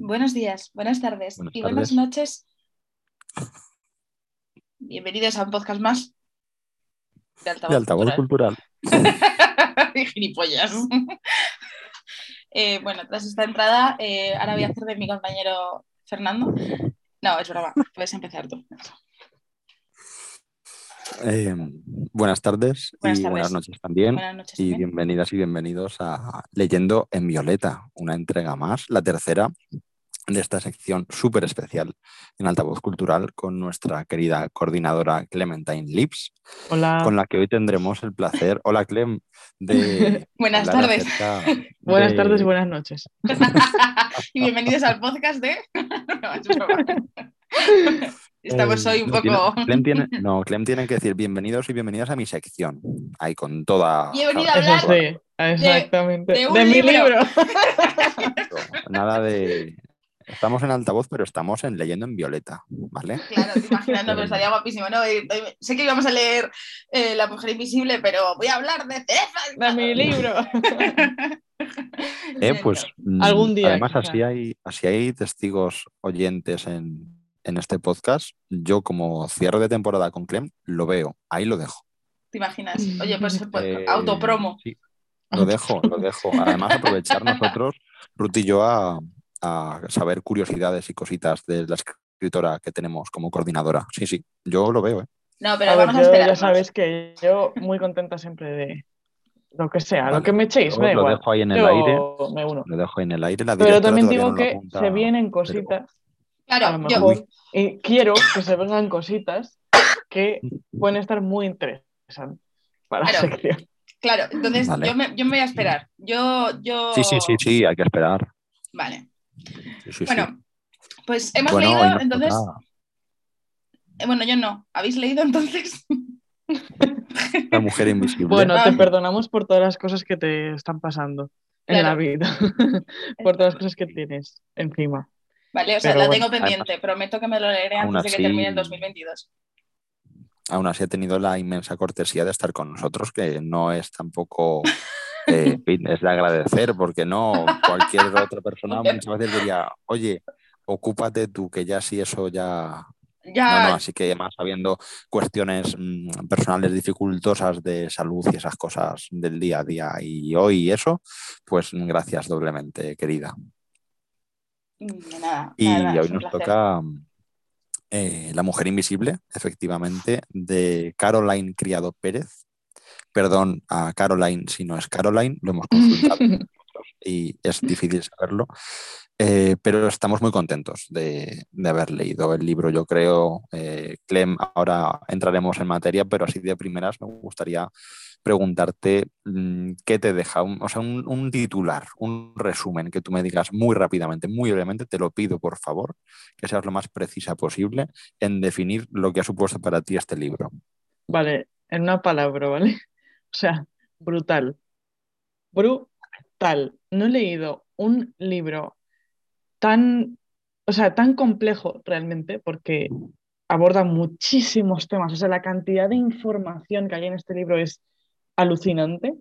Buenos días, buenas tardes Buenas y buenas noches. Bienvenidos a un podcast más de altavoz, De altavoz cultural. cultural. Gilipollas. Eh, bueno, tras esta entrada, eh, ahora voy a hacer de mi compañero Fernando. No, es broma, puedes empezar tú. Eh, buenas tardes Buenas y tardes. buenas noches también. Buenas noches. Y bienvenidas y bienvenidos a Leyendo en Violeta, una entrega más, la tercera de esta sección súper especial en Altavoz Cultural con nuestra querida coordinadora Clementine Lips, Hola. con la que hoy tendremos el placer, hola Clem, de Buenas tardes. Buenas de- tardes y buenas noches. y bienvenidos al podcast de. Estamos Eh, hoy un poco. Clem tiene, no, Clem tiene que decir bienvenidos y bienvenidas a mi sección. Ahí con toda. Bienvenida a ¿sabes? hablar Eso sí, exactamente. de De, un mi libro. libro. Nada de. Estamos en altavoz, pero estamos en leyendo en violeta, ¿vale? Claro, te imaginas, no, pero estaría guapísimo, ¿no? Eh, eh, Sé que íbamos a leer eh, La mujer invisible, pero voy a hablar de cerezas. De mi libro. Eh, pues mm, Algún día, Además, quizá. así hay, así hay testigos oyentes en, en este podcast. Yo, como cierre de temporada con Clem, lo veo. Ahí lo dejo. ¿Te imaginas? Oye, pues, pues, Eh, autopromo. sí, lo dejo, lo dejo. Además, aprovechar nosotros, Ruth y yo, a, a saber curiosidades y cositas de la escritora que tenemos como coordinadora. Sí, sí, yo lo veo, ¿eh? No, pero A ver, vamos a esperar. ya sabéis que yo muy contenta siempre de lo que sea, Vale. lo que me echéis, me da lo igual. dejo ahí en el Yo aire. me uno. Lo dejo ahí en el aire. La Pero también digo no que apunta, se vienen pero- cositas, a Claro, yo, y quiero que se vengan cositas que pueden estar muy interesantes para la Claro. sección. claro, entonces Vale. yo, me, yo me voy a esperar. Yo, yo. Sí, sí, sí, sí, hay que esperar. Vale. Sí, sí, Bueno, sí. pues hemos Bueno, leído, entonces. eh, bueno, yo no. ¿Habéis leído entonces? La mujer invisible. Bueno, te perdonamos por todas las cosas que te están pasando en la vida, por todas las cosas que tienes encima. Vale, o sea, Pero la bueno, tengo pendiente. Prometo que me lo leeré antes de que así- termine el 2022. Aún así, he tenido la inmensa cortesía de estar con nosotros, que no es tampoco. eh, en fin, es de agradecer, porque no cualquier otra persona muchas veces diría, oye, ocúpate tú, que ya sí eso ya Ya, No, no, así que además habiendo cuestiones mm, personales dificultosas de salud y esas cosas del día a día y hoy eso, pues gracias doblemente, querida. Nada, Y hoy nos placer. toca eh, La mujer invisible, efectivamente, de Caroline Criado Pérez. Perdón a Caroline si no es Caroline, lo hemos consultado y es difícil saberlo. Eh, pero estamos muy contentos de, de haber leído el libro, yo creo. Eh, Clem, ahora entraremos en materia, pero así de primeras me gustaría preguntarte mm, qué te deja, un- o sea, un, un titular, un resumen que tú me digas muy rápidamente, muy brevemente, te lo pido por favor, que seas lo más precisa posible en definir lo que ha supuesto para ti este libro. Vale, en una palabra, ¿vale? O sea, brutal. Brutal. No he leído un libro tan, o sea, tan complejo realmente, porque aborda muchísimos temas. O sea, la cantidad de información que hay en este libro es alucinante,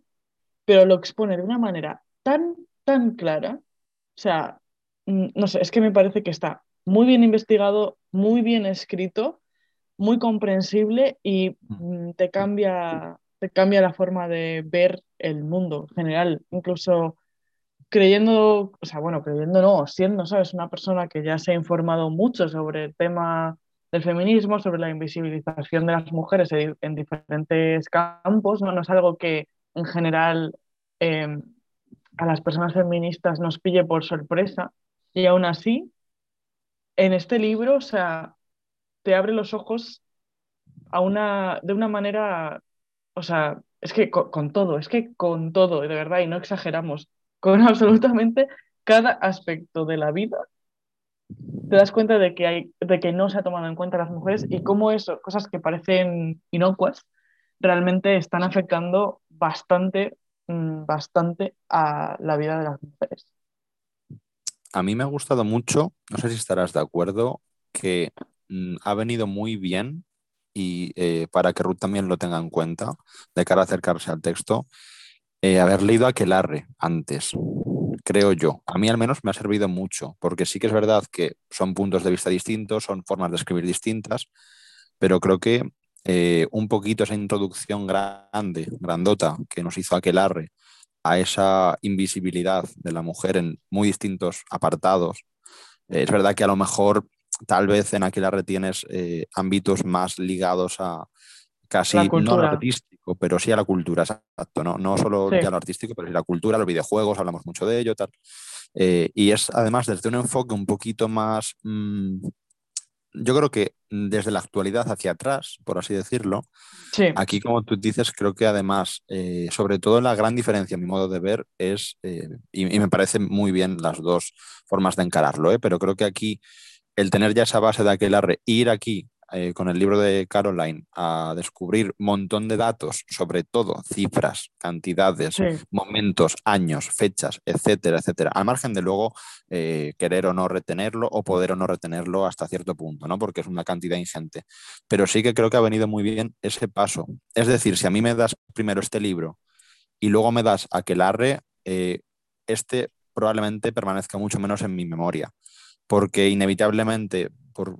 pero lo expone de una manera tan, tan clara. O sea, mm, no sé, es que me parece que está muy bien investigado, muy bien escrito, muy comprensible y mm, te cambia, te cambia la forma de ver el mundo en general. Incluso creyendo, o sea, bueno, creyendo no, siendo, ¿sabes? Una persona que ya se ha informado mucho sobre el tema del feminismo, sobre la invisibilización de las mujeres en, en diferentes campos, ¿no? No es algo que en general eh, a las personas feministas nos pille por sorpresa y aún así, en este libro, o sea, te abre los ojos a una, de una manera, o sea, es que con, todo, es que con todo, de verdad, y no exageramos, con absolutamente cada aspecto de la vida, te das cuenta de que, hay, de que no se ha tomado en cuenta a las mujeres y cómo eso, cosas que parecen inocuas, realmente están afectando bastante, mm, bastante a la vida de las mujeres. A mí me ha gustado mucho, no sé si estarás de acuerdo, que mm, ha venido muy bien y eh, para que Ruth también lo tenga en cuenta, de cara a acercarse al texto, eh, haber leído Aquelarre antes. creo yo. A mí al menos me ha servido mucho, porque sí que es verdad que son puntos de vista distintos, son formas de escribir distintas, pero creo que eh, un poquito esa introducción grande, grandota, que nos hizo Aquelarre a esa invisibilidad de la mujer en muy distintos apartados. Es verdad que a lo mejor tal vez en Aquelarre tienes eh, ámbitos más ligados a casi no a lo artístico, pero sí a la cultura, exacto, no, no solo a lo artístico, pero sí a la cultura, los videojuegos, hablamos mucho de ello, tal. y es además desde un enfoque un poquito más mm, yo creo que desde la actualidad hacia atrás, por así decirlo, aquí como tú dices, creo que además, eh, sobre todo la gran diferencia, a mi modo de ver, es, eh, y, me parece muy bien las dos formas de encararlo, ¿eh? pero creo que aquí el tener ya esa base de aquel arre, ir aquí eh, con el libro de Caroline a descubrir un montón de datos, sobre todo cifras, cantidades, momentos, años, fechas, etcétera, etcétera, al margen de luego eh, querer o no retenerlo o poder o no retenerlo hasta cierto punto, ¿no? Porque es una cantidad ingente. Pero sí que creo que ha venido muy bien ese paso. Es decir, si a mí me das primero este libro y luego me das Aquelarre, eh, este probablemente permanezca mucho menos en mi memoria porque inevitablemente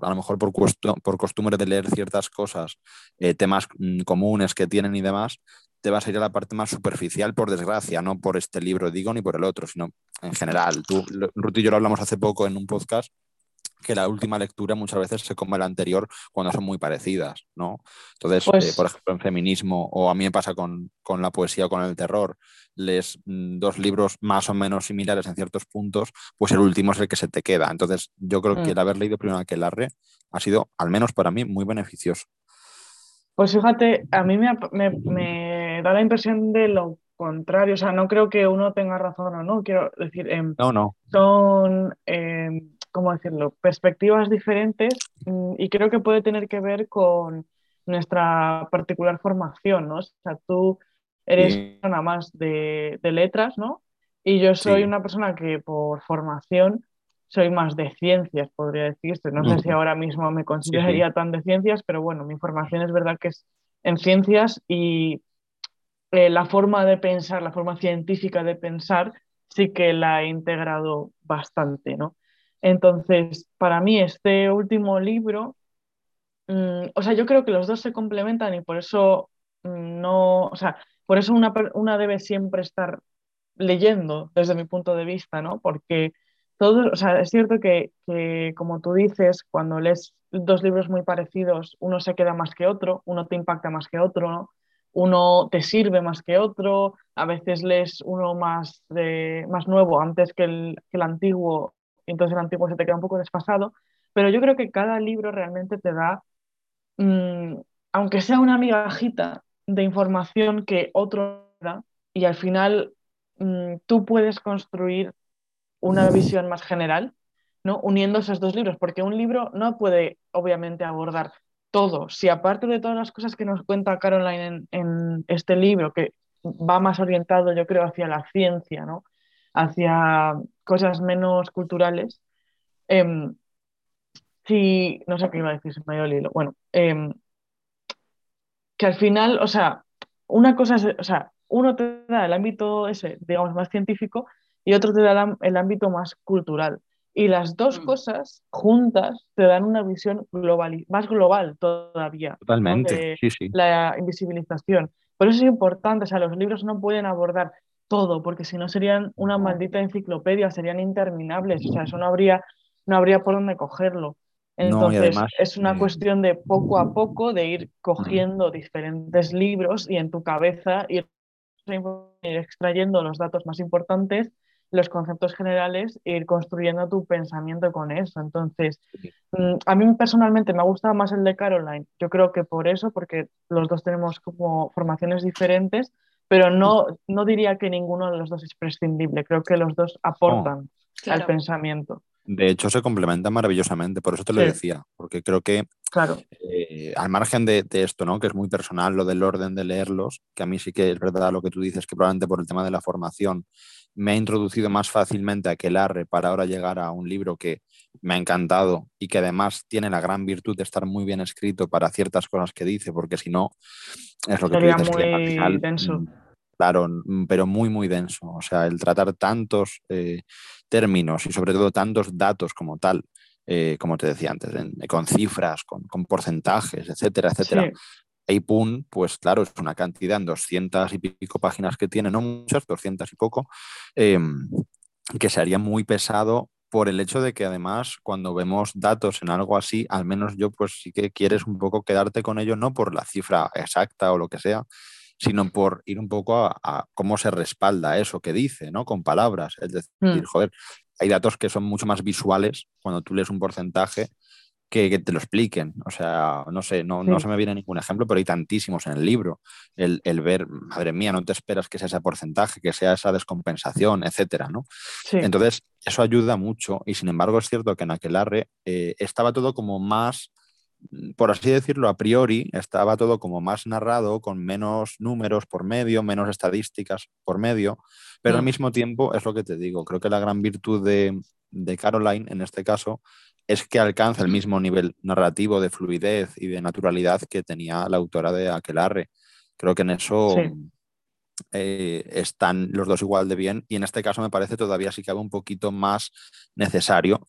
a lo mejor por, por costumbre de leer ciertas cosas, eh, temas mm, comunes que tienen y demás, te vas a ir a la parte más superficial, por desgracia, no por este libro, digo, ni por el otro, sino en general. Tú, Ruth y yo lo hablamos hace poco en un podcast que la última lectura muchas veces se come la anterior cuando son muy parecidas, ¿no? Entonces, eh, pues por ejemplo, en feminismo, o a mí me pasa con, con la poesía o con el terror, lees mm, dos libros más o menos similares en ciertos puntos, pues el último es el que se te queda. Entonces, yo creo que el mm. haber leído primero Aquelarre ha sido, al menos para mí, muy beneficioso. Pues fíjate, a mí me, me, da la impresión de lo contrario, o sea, no creo que uno tenga razón o no, quiero decir, em, no, no. son... Em, ¿cómo decirlo?, perspectivas diferentes mm, y creo que puede tener que ver con nuestra particular formación, ¿no? O sea, tú eres una persona más de, letras, ¿no? Y yo soy una persona que por formación soy más de ciencias, podría decirse. No sé si ahora mismo me consideraría tan de ciencias, pero bueno, mi formación es verdad que es en ciencias y eh, la forma de pensar, la forma científica de pensar, sí que la he integrado bastante, ¿no? Entonces, para mí este último libro, mm, o sea, yo creo que los dos se complementan y por eso mm, no, o sea, por eso una, una debe siempre estar leyendo desde mi punto de vista, ¿no? Porque todo, o sea, es cierto que, que, como tú dices, cuando lees dos libros muy parecidos, uno se queda más que otro, uno te impacta más que otro, ¿no? Uno te sirve más que otro, a veces lees uno más, más nuevo antes que el, que el antiguo entonces el antiguo se te queda un poco desfasado, pero yo creo que cada libro realmente te da, mm, aunque sea una migajita de información que otro da, y al final mm, tú puedes construir una visión más general, ¿no? uniendo esos dos libros, porque un libro no puede obviamente abordar todo. Si aparte de todas las cosas que nos cuenta Caroline en, en este libro, que va más orientado, yo creo, hacia la ciencia, ¿no? hacia cosas menos culturales. Em, si, no sé qué iba a decir, se me. Bueno, em, que al final, o sea, una cosa es, o sea, uno te da el ámbito ese, digamos, más científico y otro te da el ámbito más cultural. Y las dos mm. cosas juntas te dan una visión global, más global todavía. Totalmente, sí, sí. La invisibilización. Por eso es importante, o sea, los libros no pueden abordar todo, porque si no serían una maldita enciclopedia, serían interminables, o sea, eso no habría, no habría por dónde cogerlo. Entonces, es una eh, cuestión de poco a poco, de ir cogiendo diferentes libros y en tu cabeza ir extrayendo los datos más importantes, los conceptos generales e ir construyendo tu pensamiento con eso. Entonces, mm, a mí personalmente me ha gustado más el de Caroline. Yo creo que por eso, porque los dos tenemos como formaciones diferentes, pero no, no diría que ninguno de los dos es prescindible, creo que los dos aportan al pensamiento. De hecho, se complementan maravillosamente, por eso te lo decía, porque creo que claro. Eh, al margen de, esto, ¿no? que es muy personal, lo del orden de leerlos, que a mí sí que es verdad lo que tú dices, que probablemente por el tema de la formación me ha introducido más fácilmente a Aquelarre para ahora llegar a un libro que me ha encantado y que además tiene la gran virtud de estar muy bien escrito para ciertas cosas que dice, porque si no, es lo que tú dices, muy denso. Mm, Claro, mm, pero muy, muy denso. O sea, el tratar tantos eh, términos y sobre todo tantos datos como tal, eh, como te decía antes, con cifras, con, porcentajes, etcétera, etcétera. Sí. pues claro, es una cantidad en 200 y pico páginas que tiene, no muchas, 200 y poco, em, que se haría muy pesado por el hecho de que además cuando vemos datos en algo así, al menos yo pues sí que quieres un poco quedarte con ello, no por la cifra exacta o lo que sea, sino por ir un poco a, cómo se respalda eso que dice, ¿no? Con palabras. Es decir, mm. joder, hay datos que son mucho más visuales cuando tú lees un porcentaje que, te lo expliquen. O sea, no sé, no, no, se me viene ningún ejemplo, pero hay tantísimos en el libro. El, el, ver, madre mía, no te esperas que sea ese porcentaje, que sea esa descompensación, etcétera, ¿no? Entonces, eso ayuda mucho y sin embargo es cierto que en Aquelarre eh, estaba todo como más por así decirlo, a priori estaba todo como más narrado, con menos números por medio, menos estadísticas por medio, pero al mm. mismo tiempo es lo que te digo, creo que la gran virtud de, Caroline en este caso es que alcanza el mismo nivel narrativo de fluidez y de naturalidad que tenía la autora de Aquelarre. Creo que en eso eh, están los dos igual de bien y en este caso me parece todavía sí que un poquito más necesario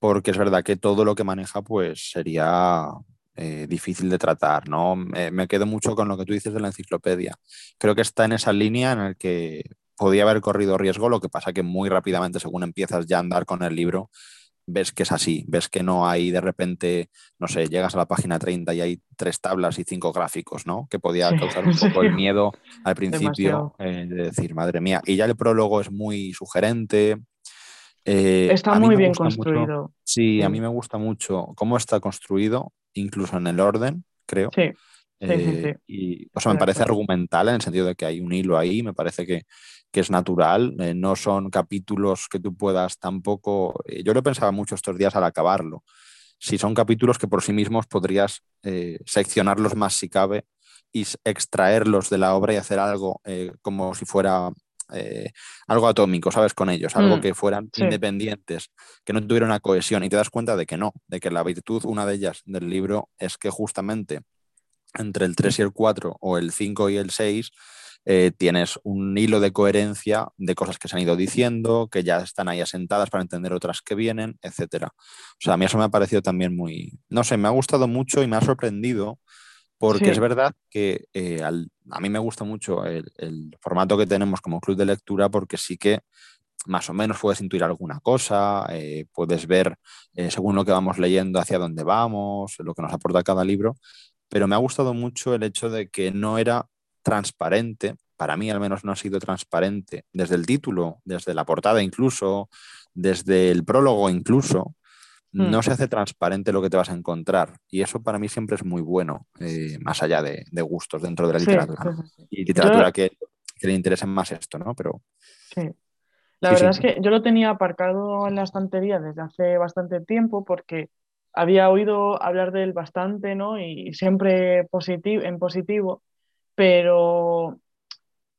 porque es verdad que todo lo que maneja pues sería eh, difícil de tratar, ¿no? me quedo mucho con lo que tú dices de la enciclopedia. Creo que está en esa línea en la que podía haber corrido riesgo, lo que pasa que muy rápidamente, según empiezas ya a andar con el libro, ves que es así, ves que no hay de repente, no sé, llegas a la página 30 y hay tres tablas y cinco gráficos, ¿no? Que podía causar un poco el miedo al principio eh, de decir, madre mía, y ya el prólogo es muy sugerente, eh, está muy bien construido. sí, a mí me gusta mucho cómo está construido, incluso en el orden, creo. Sí. Eh, y, o sea, me parece argumental en el sentido de que hay un hilo ahí, me parece que, que es natural, eh, no son capítulos que tú puedas tampoco, yo lo pensaba mucho estos días al acabarlo, si son capítulos que por sí mismos podrías seccionarlos más si cabe y extraerlos de la obra y hacer algo como si fuera eh, algo atómico, ¿sabes? Con ellos, algo mm, que fueran independientes, que no tuvieran una cohesión. Y te das cuenta de que no, de que la virtud, una de ellas del libro, es que justamente entre el 3 y el 4 o el 5 y el 6 eh, tienes un hilo de coherencia de cosas que se han ido diciendo, que ya están ahí asentadas para entender otras que vienen, etc. O sea, a mí eso me ha parecido también muy, no sé, me ha gustado mucho y me ha sorprendido porque es verdad que eh, a mí me gusta mucho el, formato que tenemos como club de lectura porque sí que más o menos puedes intuir alguna cosa, eh, puedes ver eh, según lo que vamos leyendo hacia dónde vamos, lo que nos aporta cada libro, pero me ha gustado mucho el hecho de que no era transparente, para mí al menos no ha sido transparente desde el título, desde la portada incluso, desde el prólogo incluso, no mm. se hace transparente lo que te vas a encontrar. Y eso para mí siempre es muy bueno, eh, más allá de, gustos dentro de la literatura. Y literatura que, le interese más esto, ¿no? Pero. Sí. La verdad es que yo lo tenía aparcado en la estantería desde hace bastante tiempo porque había oído hablar de él bastante, ¿no? Y siempre positivo, en positivo, pero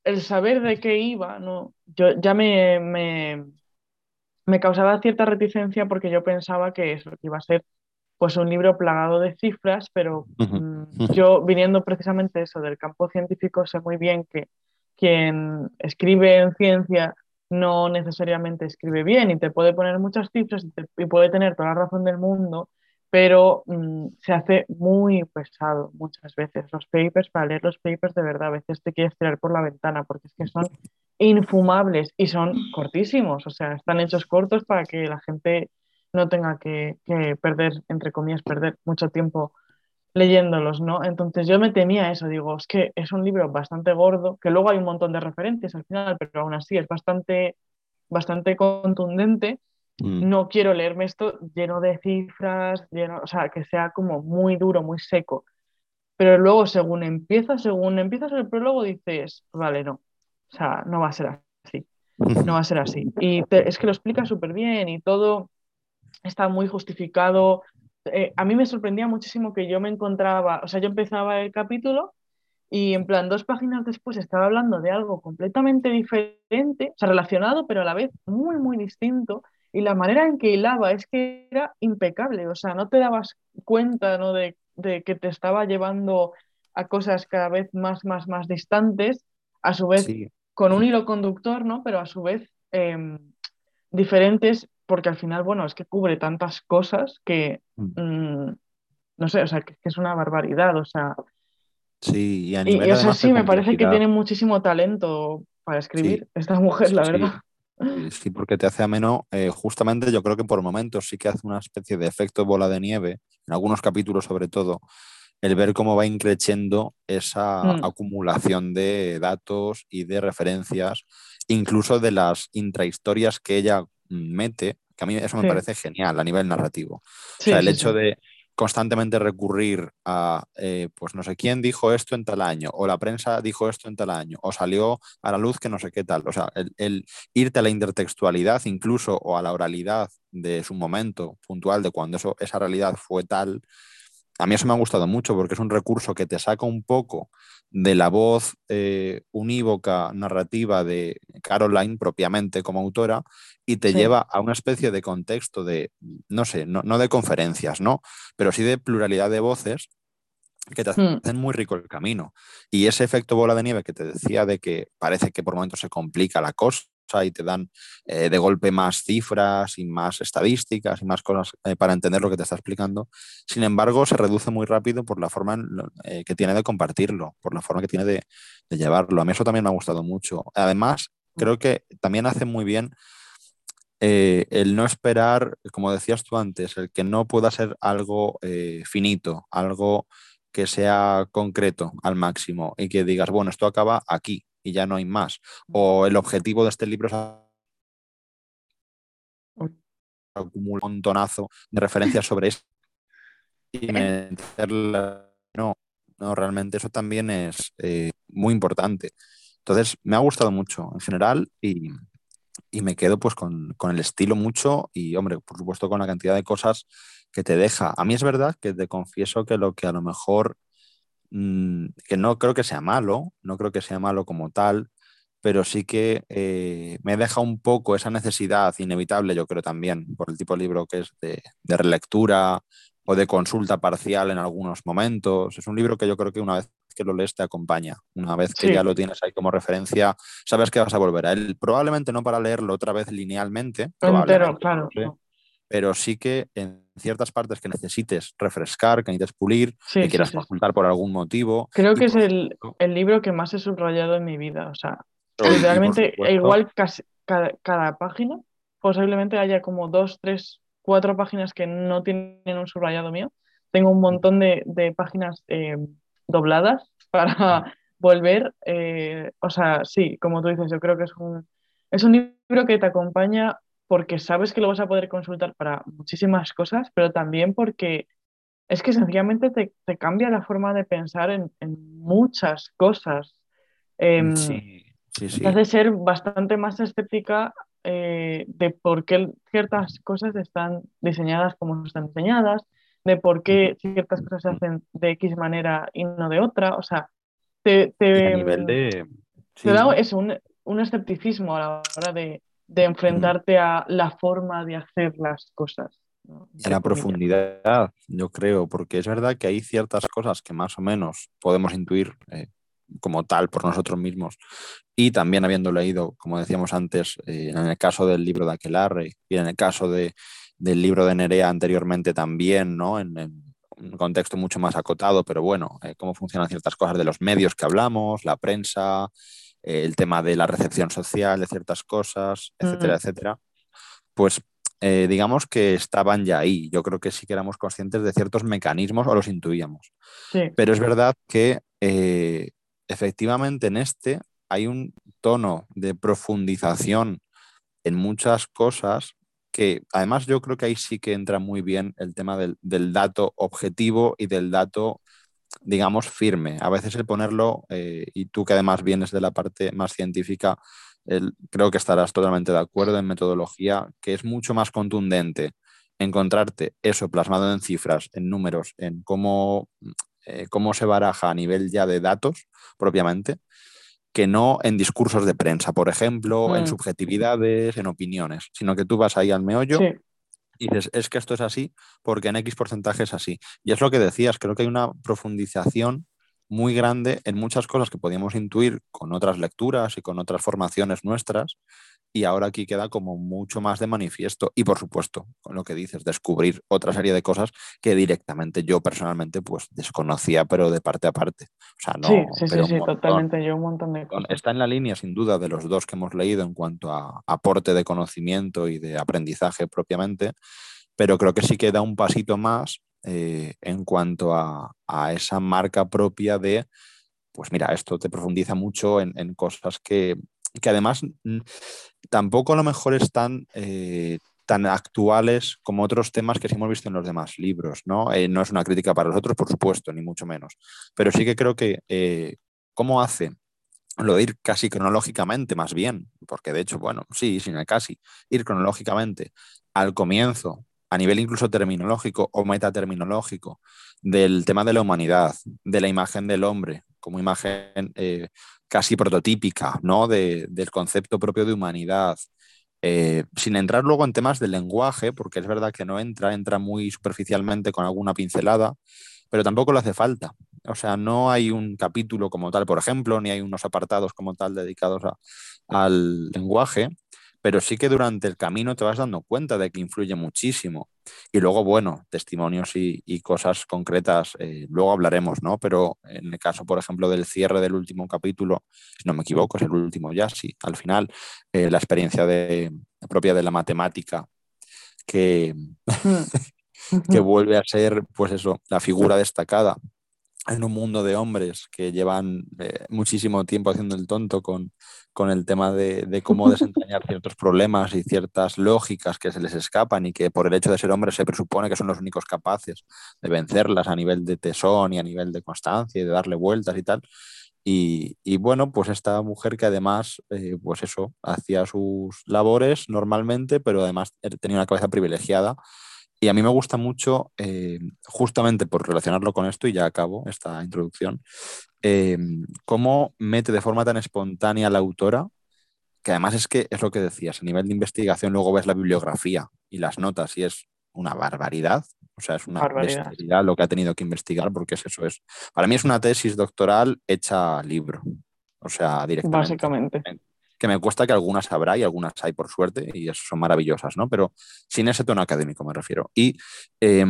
el saber de qué iba, ¿no? Yo ya me, me causaba cierta reticencia porque yo pensaba que eso iba a ser pues un libro plagado de cifras, pero mm, yo viniendo precisamente eso del campo científico sé muy bien que quien escribe en ciencia no necesariamente escribe bien y te puede poner muchas cifras y, puede tener toda la razón del mundo, pero mm, se hace muy pesado muchas veces. Los papers, para leer los papers de verdad, a veces te quieres tirar por la ventana porque es que son infumables y son cortísimos, o sea, están hechos cortos para que la gente no tenga que, perder, entre comillas, perder mucho tiempo leyéndolos, ¿no? Entonces yo me temía eso, digo, es que es un libro bastante gordo, que luego hay un montón de referencias al final, pero aún así es bastante, bastante contundente. Mm. No quiero leerme esto lleno de cifras, lleno, o sea, que sea como muy duro, muy seco. Pero luego, según empiezas, según empiezas el prólogo, dices, vale, no, o sea, no va a ser así. No va a ser así. Y es que lo explica súper bien y todo está muy justificado. Eh, a mí me sorprendía muchísimo que yo me encontraba, o sea, yo empezaba el capítulo y en plan dos páginas después estaba hablando de algo completamente diferente, o sea, relacionado, pero a la vez muy, muy distinto. Y la manera en que hilaba es que era impecable, o sea, no te dabas cuenta ¿no? de, de que te estaba llevando a cosas cada vez más, más, más distantes a su vez Sí, con un hilo conductor, ¿no? Pero a su vez em, diferentes, porque al final, bueno, es que cubre tantas cosas que, Mm. mm, no sé, o sea, que, que es una barbaridad, o sea, sí, y a y, nivel y, o sea, sí, me parece que tiene muchísimo talento para Sí, escribir esta mujer, sí, la sí. verdad. Sí, sí, porque te hace ameno. eh, justamente yo creo que por momentos sí que hace una especie de efecto bola de nieve, en algunos capítulos sobre todo, el ver cómo va increciendo esa Mm, acumulación de datos y de referencias, incluso de las intrahistorias que ella mete, que a mí eso me sí, parece genial a nivel narrativo. O sea, el sí, hecho de constantemente recurrir a, eh, pues no sé quién dijo esto en tal año, o la prensa dijo esto en tal año, o salió a la luz que no sé qué tal. O sea, el, el irte a la intertextualidad incluso o a la oralidad de su momento puntual de cuando eso, esa realidad fue tal, a mí eso me ha gustado mucho porque es un recurso que te saca un poco de la voz eh, unívoca narrativa de Caroline propiamente como autora y te Sí, lleva a una especie de contexto de, no sé, no, no de conferencias, ¿no? Pero sí de pluralidad de voces que te mm, hacen muy rico el camino. Y ese efecto bola de nieve que te decía de que parece que por momentos se complica la cosa y te dan eh, de golpe más cifras y más estadísticas y más cosas eh, para entender lo que te está explicando. Sin embargo, se reduce muy rápido por la forma en eh, que tiene de compartirlo, por la forma que tiene de, llevarlo. A mí eso también me ha gustado mucho. Además, creo que también hace muy bien el no esperar, como decías tú antes, el que no pueda ser algo finito, algo que sea concreto al máximo y que digas, bueno, esto acaba aquí y ya no hay más. O el objetivo de este libro es acumular un montonazo de referencias sobre esto y meterla. No, no, realmente eso también es eh, muy importante. Entonces, me ha gustado mucho en general y, y me quedo pues con, con el estilo mucho y, hombre, por supuesto con la cantidad de cosas que te deja. A mí es verdad que te confieso que lo que a lo mejor, mm, que no creo que sea malo, no creo que sea malo como tal, pero sí que eh, me deja un poco esa necesidad inevitable, yo creo también, por el tipo de libro que es de, de relectura o de consulta parcial en algunos momentos. Es un libro que yo creo que una vez que lo lees te acompaña. Una vez que ya lo tienes ahí como referencia, sabes que vas a volver a él. Probablemente no para leerlo otra vez linealmente, entero, probablemente, no claro, sé, pero sí que en ciertas partes que necesites refrescar, que necesites pulir, Sí, que quieras sí. consultar por algún motivo Creo que es el, el libro que más he subrayado en mi vida, o sea, y por literalmente, e supuesto, igual casi cada, cada página, posiblemente haya como dos, tres, cuatro páginas que no tienen un subrayado mío. Tengo un montón de, de páginas eh, dobladas para volver. eh, o sea, sí, como tú dices, yo creo que es un, es un libro que te acompaña porque sabes que lo vas a poder consultar para muchísimas cosas, pero también porque es que sencillamente te, te cambia la forma de pensar en, en muchas cosas. Em, sí, sí, te sí. hace ser bastante más escéptica eh, de por qué ciertas cosas están diseñadas como están diseñadas, de por qué ciertas cosas se hacen de X manera y no de otra. O sea, te, Y a te, nivel mm, de, te da un, un escepticismo a la hora de, de enfrentarte a la forma de hacer las cosas, ¿no? y a la profundidad, yo creo, porque es verdad que hay ciertas cosas que más o menos podemos intuir eh, como tal por nosotros mismos y también habiendo leído, como decíamos antes, eh, en el caso del libro de Aquelarre y en el caso de, del libro de Nerea anteriormente también, ¿no? En, en un contexto mucho más acotado, pero bueno, eh, cómo funcionan ciertas cosas de los medios que hablamos, la prensa, eh, el tema de la recepción social de ciertas cosas, etcétera, etcétera, pues eh, digamos que estaban ya ahí. Yo creo que sí que éramos conscientes de ciertos mecanismos o los intuíamos. sí, Pero es verdad que eh, efectivamente en este hay un tono de profundización en muchas cosas que además yo creo que ahí sí que entra muy bien el tema del, del dato objetivo y del dato, digamos, firme. A veces el ponerlo, eh, y tú que además vienes de la parte más científica, el- creo que estarás totalmente de acuerdo en metodología, que es mucho más contundente encontrarte eso plasmado en cifras, en números, en cómo, eh, cómo se baraja a nivel ya de datos propiamente, que no en discursos de prensa, por ejemplo, en mm, subjetividades, en opiniones, sino que tú vas ahí al meollo sí, y dices, es que esto es así porque en X porcentaje es así. Y es lo que decías, creo que hay una profundización muy grande en muchas cosas que podíamos intuir con otras lecturas y con otras formaciones nuestras, y ahora aquí queda como mucho más de manifiesto. Y por supuesto, con lo que dices, descubrir otra serie de cosas que directamente yo personalmente pues desconocía, pero de parte a parte. O sea, no, sí, sí, pero sí, sí, totalmente. Yo un montón de cosas. Está en la línea, sin duda, de los dos que hemos leído en cuanto a aporte de conocimiento y de aprendizaje propiamente, pero creo que sí que da un pasito más eh, en cuanto a, a esa marca propia de, pues mira, esto te profundiza mucho en, en cosas que, que además mm, tampoco a lo mejor están eh, tan actuales como otros temas que sí hemos visto en los demás libros, ¿no? Eh, no es una crítica para los otros, por supuesto, ni mucho menos, pero sí que creo que eh, cómo hace lo de ir casi cronológicamente, más bien, porque de hecho, bueno, sí, sin el casi, ir cronológicamente al comienzo, a nivel incluso terminológico o metaterminológico, del tema de la humanidad, de la imagen del hombre como imagen eh, casi prototípica, ¿no? De, del concepto propio de humanidad, eh, sin entrar luego en temas del lenguaje, porque es verdad que no entra, entra muy superficialmente con alguna pincelada, pero tampoco le hace falta. O sea, no hay un capítulo como tal, por ejemplo, ni hay unos apartados como tal dedicados a, al lenguaje, pero sí que durante el camino te vas dando cuenta de que influye muchísimo. Y luego, bueno, testimonios y, y cosas concretas, eh, luego hablaremos, ¿no? Pero en el caso, por ejemplo, del cierre del último capítulo, si no me equivoco, es el último ya, sí, al final, eh, la experiencia de, propia de la matemática, que, que vuelve a ser, pues eso, la figura destacada en un mundo de hombres que llevan eh, muchísimo tiempo haciendo el tonto con, con el tema de, de, cómo desentrañar ciertos problemas y ciertas lógicas que se les escapan y que por el hecho de ser hombres se presupone que son los únicos capaces de vencerlas a nivel de tesón y a nivel de constancia y de darle vueltas y tal. Y, y bueno, pues esta mujer que además, eh, pues eso, hacía sus labores normalmente, pero además tenía una cabeza privilegiada y a mí me gusta mucho, eh, justamente por relacionarlo con esto, y ya acabo esta introducción, eh, cómo mete de forma tan espontánea la autora, que además es que es lo que decías, a nivel de investigación luego ves la bibliografía y las notas y es una barbaridad, o sea, es una Barbaridad. bestialidad lo que ha tenido que investigar, porque es eso, es, para mí es una tesis doctoral hecha libro, o sea, directamente Básicamente. Que me cuesta que algunas habrá y algunas hay por suerte y eso son maravillosas, ¿no? Pero sin ese tono académico me refiero. Y, eh,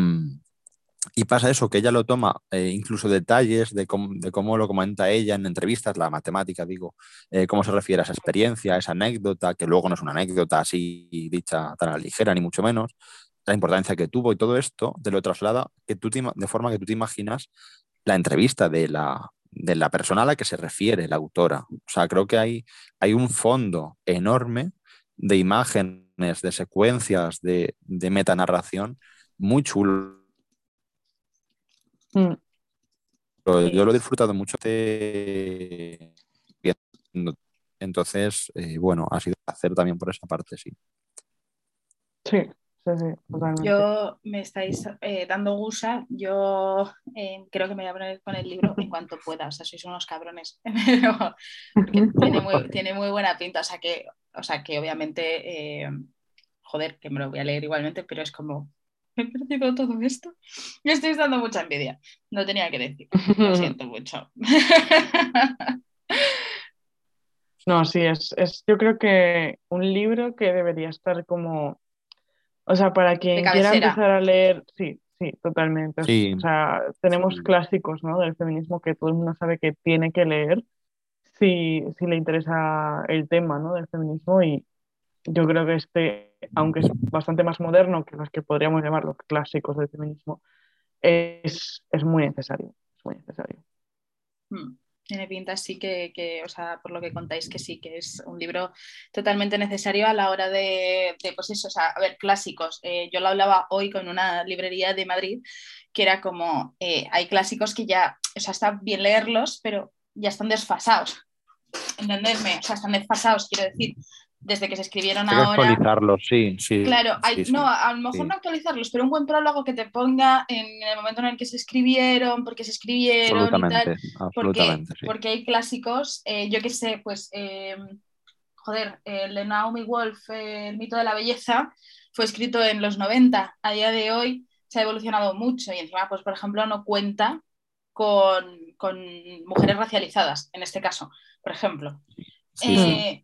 y pasa eso, que ella lo toma, eh, incluso detalles de cómo, de cómo, lo comenta ella en entrevistas, la matemática, digo, eh, cómo se refiere a esa experiencia, a esa anécdota, que luego no es una anécdota así dicha tan ligera, ni mucho menos, la importancia que tuvo y todo esto te lo traslada que tú de forma que tú te imaginas la entrevista de la, de la persona a la que se refiere la autora. O sea, creo que hay, hay un fondo enorme de imágenes, de secuencias, de, de metanarración muy chulo. Mm. Yo lo he disfrutado mucho de... Entonces, eh, bueno, ha sido un placer también por esa parte, sí. Sí, sí, sí, totalmente. Yo me estáis eh, dando gusa, yo eh, creo que me voy a poner con el libro en cuanto pueda, o sea, sois unos cabrones, pero tiene, muy, tiene muy buena pinta, o sea que, o sea, que obviamente, eh, joder, que me lo voy a leer igualmente, pero es como, he perdido todo esto, me estoy dando mucha envidia, no tenía que decir, lo siento mucho. No, sí, es, es, yo creo que un libro que debería estar como, o sea, para quien quiera empezar a leer, sí, sí, totalmente. Sí, o sea, tenemos sí. clásicos, ¿no? Del feminismo que todo el mundo sabe que tiene que leer si, si le interesa el tema, ¿no? Del feminismo y yo creo que este, aunque es bastante más moderno que los que podríamos llamar los clásicos del feminismo, es, es muy necesario, es muy necesario. Hmm tiene pinta sí que, que, o sea, por lo que contáis, que sí, que es un libro totalmente necesario a la hora de, de pues eso, o sea, a ver, clásicos. Eh, yo lo hablaba hoy con una librería de Madrid, que era como, eh, hay clásicos que ya, o sea, está bien leerlos, pero ya están desfasados. ¿Entenderme? O sea, están desfasados, quiero decir, desde que se escribieron hay ahora. actualizarlos, sí, sí. Claro, hay, sí, no, sí, a lo mejor sí. no actualizarlos, pero un buen prólogo que te ponga en el momento en el que se escribieron, porque se escribieron y tal. Absolutamente, Porque, absolutamente, sí. porque hay clásicos, eh, yo que sé, pues, eh, joder, el de Naomi Wolf, eh, El mito de la belleza, fue escrito en los 90. A día de hoy se ha evolucionado mucho y encima, pues, por ejemplo, no cuenta con, mujeres racializadas, en este caso, por ejemplo. Eh,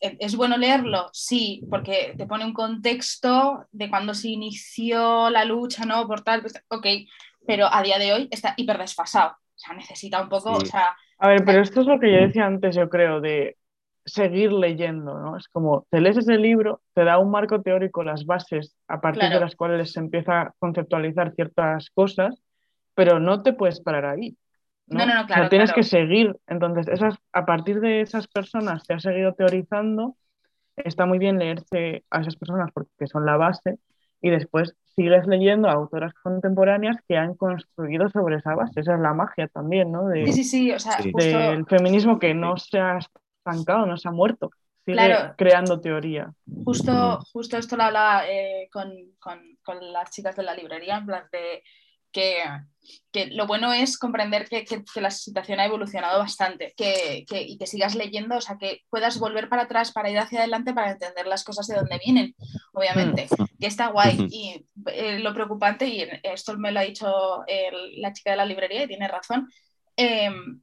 ¿Es bueno leerlo? Sí, porque te pone un contexto de cuando se inició la lucha, ¿no? Por tal, pues, ok, pero a día de hoy está hiper desfasado. O sea, necesita un poco, o sea... A ver, pero esto es lo que yo decía antes, yo creo, de seguir leyendo, ¿no? Es como, te lees ese libro, te da un marco teórico, las bases a partir de las cuales se empieza a conceptualizar ciertas cosas, pero no te puedes parar ahí. No, no, no, claro. O sea, tienes que seguir. Entonces, esas, a partir de esas personas que has seguido teorizando, está muy bien leerse a esas personas porque son la base y después sigues leyendo a autoras contemporáneas que han construido sobre esa base. Esa es la magia también, ¿no? De, sí, sí, sí. O sea, Del feminismo que no se ha estancado, no se ha muerto. Sigue creando teoría. Justo, justo esto lo hablaba eh, con, con, con, las chicas de la librería, en plan de que, que lo bueno es comprender que, que, la situación ha evolucionado bastante que, y que sigas leyendo, o sea, que puedas volver para atrás para ir hacia adelante para entender las cosas de dónde vienen, obviamente, mm. que está guay. Y eh, lo preocupante, y esto me lo ha dicho la chica de la librería y tiene razón, em,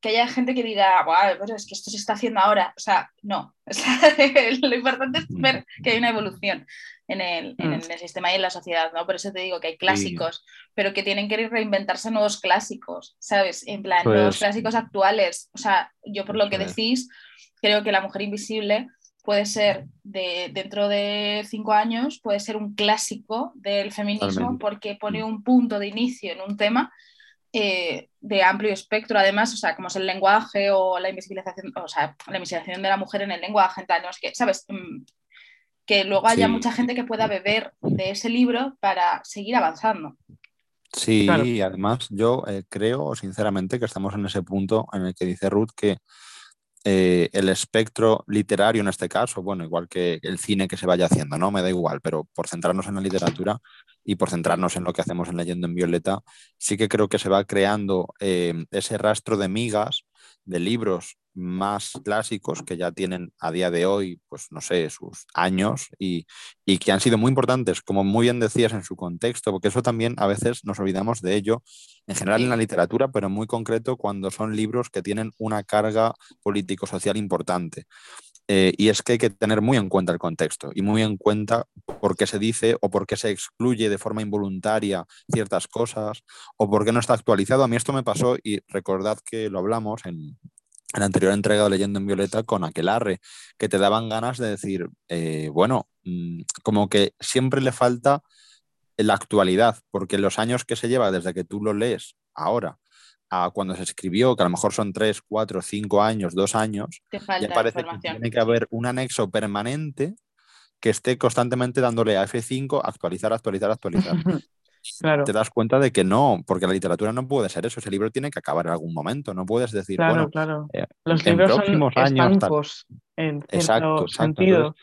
que haya gente que diga, pero es que esto se está haciendo ahora. O sea, no. lo importante es ver que hay una evolución en el, en mm. el, sistema y en la sociedad, ¿no? Por eso te digo que hay clásicos, pero que tienen que reinventarse nuevos clásicos, ¿sabes? En plan, nuevos pues clásicos actuales. O sea, yo por lo que decís, creo que La Mujer Invisible puede ser de dentro de cinco años, puede ser un clásico del feminismo porque pone un punto de inicio en un tema eh, de amplio espectro, además, o sea, como es el lenguaje o la invisibilización, o sea, la invisibilización de la mujer en el lenguaje, tal, no que, ¿sabes? Que luego haya mucha gente que pueda beber de ese libro para seguir avanzando. Sí, y además yo eh, creo sinceramente que estamos en ese punto en el que dice Ruth que eh, el espectro literario en este caso, bueno, igual que el cine que se vaya haciendo, ¿no? Me da igual, pero por centrarnos en la literatura y por centrarnos en lo que hacemos en Leyendo en Violeta, sí que creo que se va creando eh, ese rastro de migas de libros más clásicos que ya tienen a día de hoy, pues no sé, sus años y, y, que han sido muy importantes, como muy bien decías en su contexto, porque eso también a veces nos olvidamos de ello en general en la literatura, pero muy concreto cuando son libros que tienen una carga político-social importante. Eh, y es que hay que tener muy en cuenta el contexto y muy en cuenta por qué se dice o por qué se excluye de forma involuntaria ciertas cosas o por qué no está actualizado. A mí esto me pasó y recordad que lo hablamos en, en la anterior entrega de Leyendo en Violeta con Aquelarre, que te daban ganas de decir, eh, bueno, mm, como que siempre le falta la actualidad, porque los años que se lleva desde que tú lo lees ahora a cuando se escribió, que a lo mejor son tres, cuatro, cinco años, dos años, ya parece que tiene que haber un anexo permanente que esté constantemente dándole a F5 actualizar, actualizar, actualizar. te das cuenta de que no, porque la literatura no puede ser eso. Ese libro tiene que acabar en algún momento. No puedes decir, bueno, claro. Eh, los libros son años, en cierto sentido.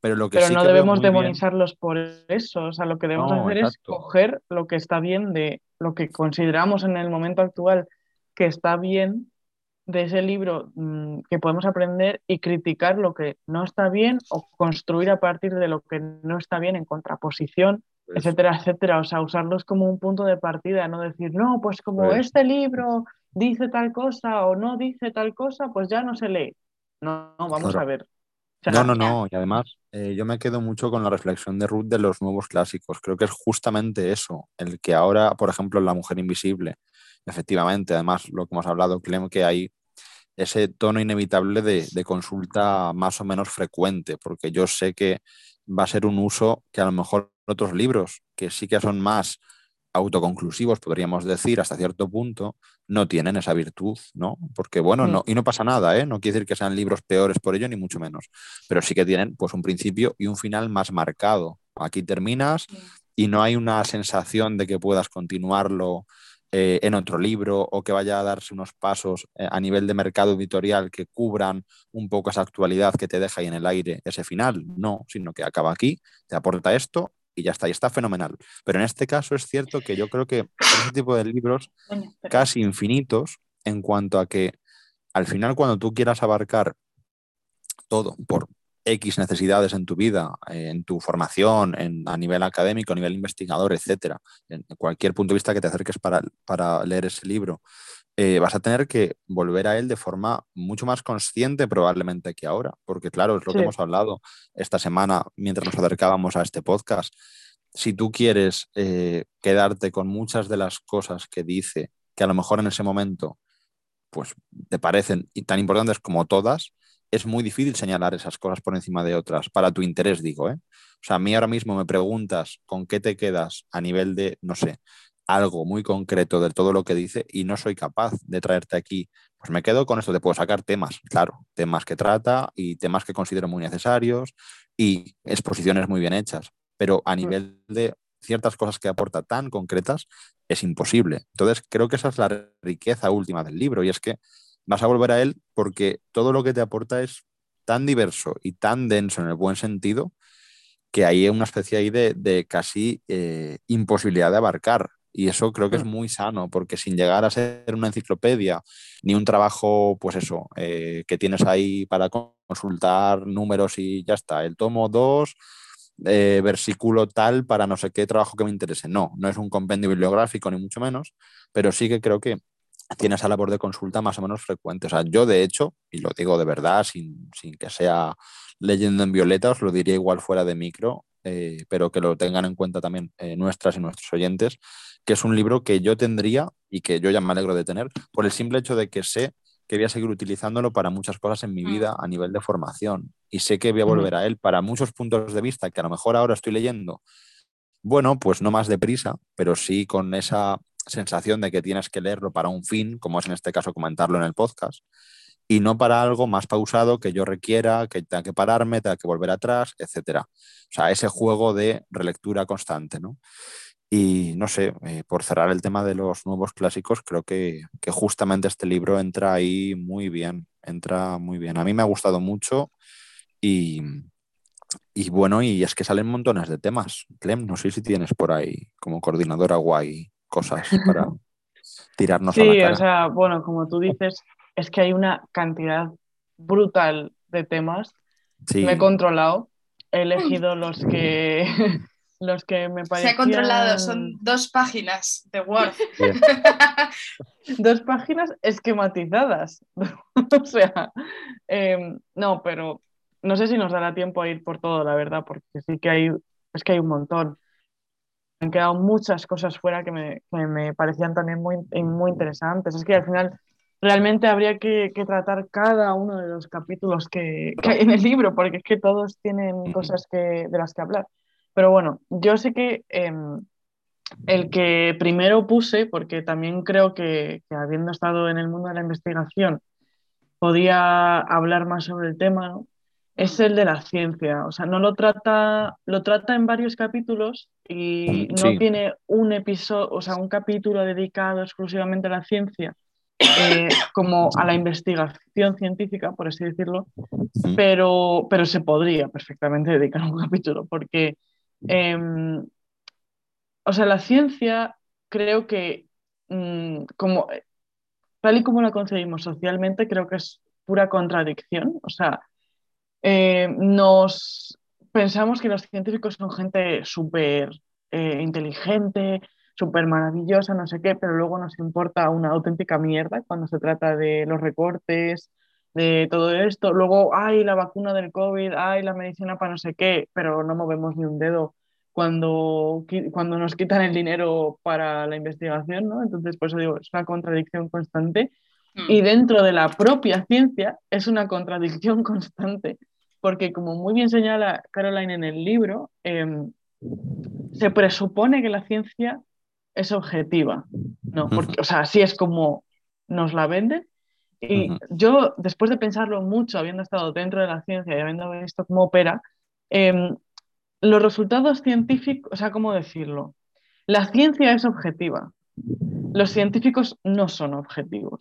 pero lo que pero no debemos demonizarlos por eso. O sea, lo que debemos hacer es coger lo que está bien de lo que consideramos en el momento actual que está bien de ese libro mm, que podemos aprender y criticar lo que no está bien o construir a partir de lo que no está bien en contraposición etcétera, etcétera. O sea, usarlos como un punto de partida, no decir, no, pues como pues este libro dice tal cosa o no dice tal cosa, pues ya no se lee. No, no vamos a ver. no, no, no. Y además, eh, yo me quedo mucho con la reflexión de Ruth de los nuevos clásicos. Creo que es justamente eso, el que ahora, por ejemplo, La Mujer Invisible, efectivamente, además, lo que hemos hablado, creo que hay ese tono inevitable de, de consulta más o menos frecuente, porque yo sé que va a ser un uso que a lo mejor otros libros, que sí que son más autoconclusivos, podríamos decir, hasta cierto punto, no tienen esa virtud, ¿no? Porque, bueno, mm. no, y no pasa nada, ¿eh? No quiere decir que sean libros peores por ello, ni mucho menos, pero sí que tienen, pues, un principio y un final más marcado. Aquí terminas y no hay una sensación de que puedas continuarlo eh, en otro libro o que vaya a darse unos pasos eh, a nivel de mercado editorial que cubran un poco esa actualidad que te deja ahí en el aire ese final. No, sino que acaba aquí, te aporta esto y ya está, y está fenomenal. Pero en este caso es cierto que yo creo que ese tipo de libros casi infinitos en cuanto a que al final cuando tú quieras abarcar todo por X necesidades en tu vida, en tu formación, en, a nivel académico, a nivel investigador, etcétera, en cualquier punto de vista que te acerques para, para leer ese libro, eh, vas a tener que volver a él de forma mucho más consciente probablemente que ahora, porque claro, es lo que hemos hablado esta semana mientras nos acercábamos a este podcast. Si tú quieres eh, quedarte con muchas de las cosas que dice, que a lo mejor en ese momento pues te parecen tan importantes como todas, es muy difícil señalar esas cosas por encima de otras, para tu interés digo, ¿eh? O sea, a mí ahora mismo me preguntas con qué te quedas a nivel de, no sé, algo muy concreto de todo lo que dice y no soy capaz de traerte aquí. Pues me quedo con esto, te puedo sacar temas, claro, temas que trata y temas que considero muy necesarios y exposiciones muy bien hechas, pero a mm. nivel de ciertas cosas que aporta tan concretas es imposible. Entonces creo que esa es la riqueza última del libro y es que vas a volver a él porque todo lo que te aporta es tan diverso y tan denso en el buen sentido que hay una especie ahí de, casi eh, imposibilidad de abarcar. Y eso creo que es mm. muy sano, porque sin llegar a ser una enciclopedia, ni un trabajo, pues eso, eh, que tienes ahí para consultar números y ya está, el tomo 2, eh, versículo tal para no sé qué trabajo que me interese. No, no es un compendio bibliográfico, ni mucho menos, pero sí que creo que tiene esa labor de consulta más o menos frecuente. O sea, yo de hecho, y lo digo de verdad, sin, sin que sea leyendo en violeta, os lo diría igual fuera de micro, eh, pero que lo tengan en cuenta también nuestras y nuestros oyentes, que es un libro que yo tendría y que yo ya me alegro de tener por el simple hecho de que sé que voy a seguir utilizándolo para muchas cosas en mi mm. vida a nivel de formación y sé que voy a volver a él para muchos puntos de vista que a lo mejor ahora estoy leyendo. Bueno, pues no más deprisa, pero sí con esa sensación de que tienes que leerlo para un fin, como es en este caso comentarlo en el podcast, y no para algo más pausado que yo requiera, que tenga que pararme, tenga que volver atrás, etcétera. O sea, ese juego de relectura constante, ¿no? Y no sé, eh, por cerrar el tema de los nuevos clásicos, creo que, justamente este libro entra ahí muy bien, entra muy bien. A mí me ha gustado mucho y, y bueno, y es que salen montones de temas. Clem, no sé si tienes por ahí como coordinadora guay cosas para tirarnos a la cara. Sí, o sea, bueno, como tú dices, es que hay una cantidad brutal de temas. Me he controlado, he elegido los que los que me parecían... Se ha controlado, son dos páginas de Word. dos páginas esquematizadas. o sea, em, no, pero no sé si nos dará tiempo a ir por todo, la verdad, porque sí que hay, es que hay un montón. Han quedado muchas cosas fuera que me, que me parecían también muy, muy interesantes. Es que al final realmente habría que, que, tratar cada uno de los capítulos que, que, hay en el libro, porque es que todos tienen cosas que, de las que hablar. Pero bueno, yo sé que em, el que primero puse, porque también creo que, habiendo estado en el mundo de la investigación, podía hablar más sobre el tema, es el de la ciencia. O sea, no lo trata, lo trata en varios capítulos y mm, no tiene un episodio, o sea, un capítulo dedicado exclusivamente a la ciencia, eh, como a la investigación científica, por así decirlo, pero, pero se podría perfectamente dedicar un capítulo, porque Em, o sea, la ciencia creo que, mm, como, tal y como la concebimos socialmente, creo que es pura contradicción. O sea, eh, nos pensamos que los científicos son gente súper eh, inteligente, súper maravillosa, no sé qué, pero luego nos importa una auténtica mierda cuando se trata de los recortes, de todo esto. Luego, hay la vacuna del COVID, hay la medicina para no sé qué, pero no movemos ni un dedo cuando, cuando nos quitan el dinero para la investigación, ¿no? Entonces, por eso digo, es una contradicción constante. Y mm. dentro de la propia ciencia es una contradicción constante, porque como muy bien señala Caroline en el libro, em, se presupone que la ciencia es objetiva, ¿no? Porque, o sea, así es como nos la venden, y yo, después de pensarlo mucho, habiendo estado dentro de la ciencia y habiendo visto cómo opera, em, los resultados científicos, o sea, ¿cómo decirlo? La ciencia es objetiva. Los científicos no son objetivos,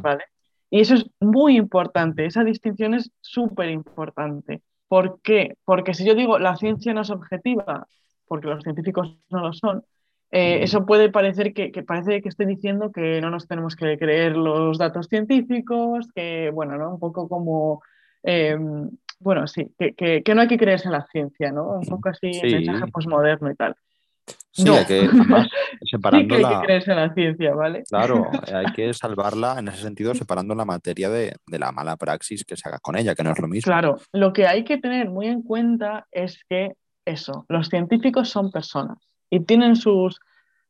¿vale? Y eso es muy importante, esa distinción es súper importante. ¿Por qué? Porque si yo digo la ciencia no es objetiva, porque los científicos no lo son, eh, eso puede parecer que, parece que estoy diciendo que no nos tenemos que creer los datos científicos, que bueno, ¿no? Un poco como, em, bueno, sí, que, no hay que creerse en la ciencia, ¿no? Un poco así, el mensaje posmoderno y tal. Sí, hay que, separando hay que creerse en la ciencia, ¿vale? Claro, hay que salvarla en ese sentido, separando la materia de, de, la mala praxis que se haga con ella, que no es lo mismo. Claro, lo que hay que tener muy en cuenta es que eso, los científicos son personas y tienen sus,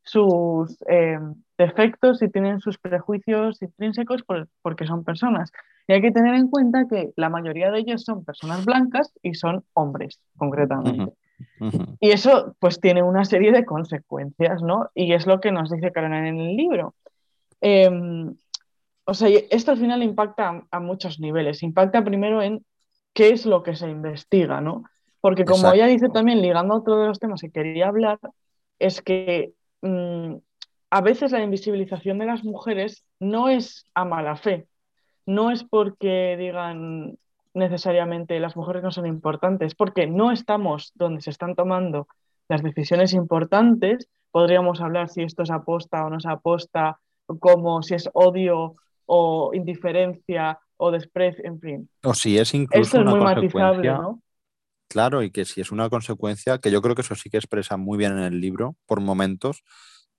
sus eh, defectos y tienen sus prejuicios intrínsecos porque son personas. Y hay que tener en cuenta que la mayoría de ellos son personas blancas y son hombres, concretamente. Y eso pues tiene una serie de consecuencias, ¿no? Y es lo que nos dice Carolina en el libro. Em, o sea, esto al final impacta a, muchos niveles. Impacta primero en qué es lo que se investiga, ¿no? Porque como ella dice también, ligando a otro de los temas que quería hablar, es que mm, a veces la invisibilización de las mujeres no es a mala fe, no es porque digan necesariamente las mujeres no son importantes, porque no estamos donde se están tomando las decisiones importantes. Podríamos hablar si esto es aposta o no es aposta, como si es odio o indiferencia o desprecio, en fin. O si es incluso una muy matizable, ¿no? Claro, y que si es una consecuencia, que yo creo que eso sí que expresa muy bien en el libro, por momentos,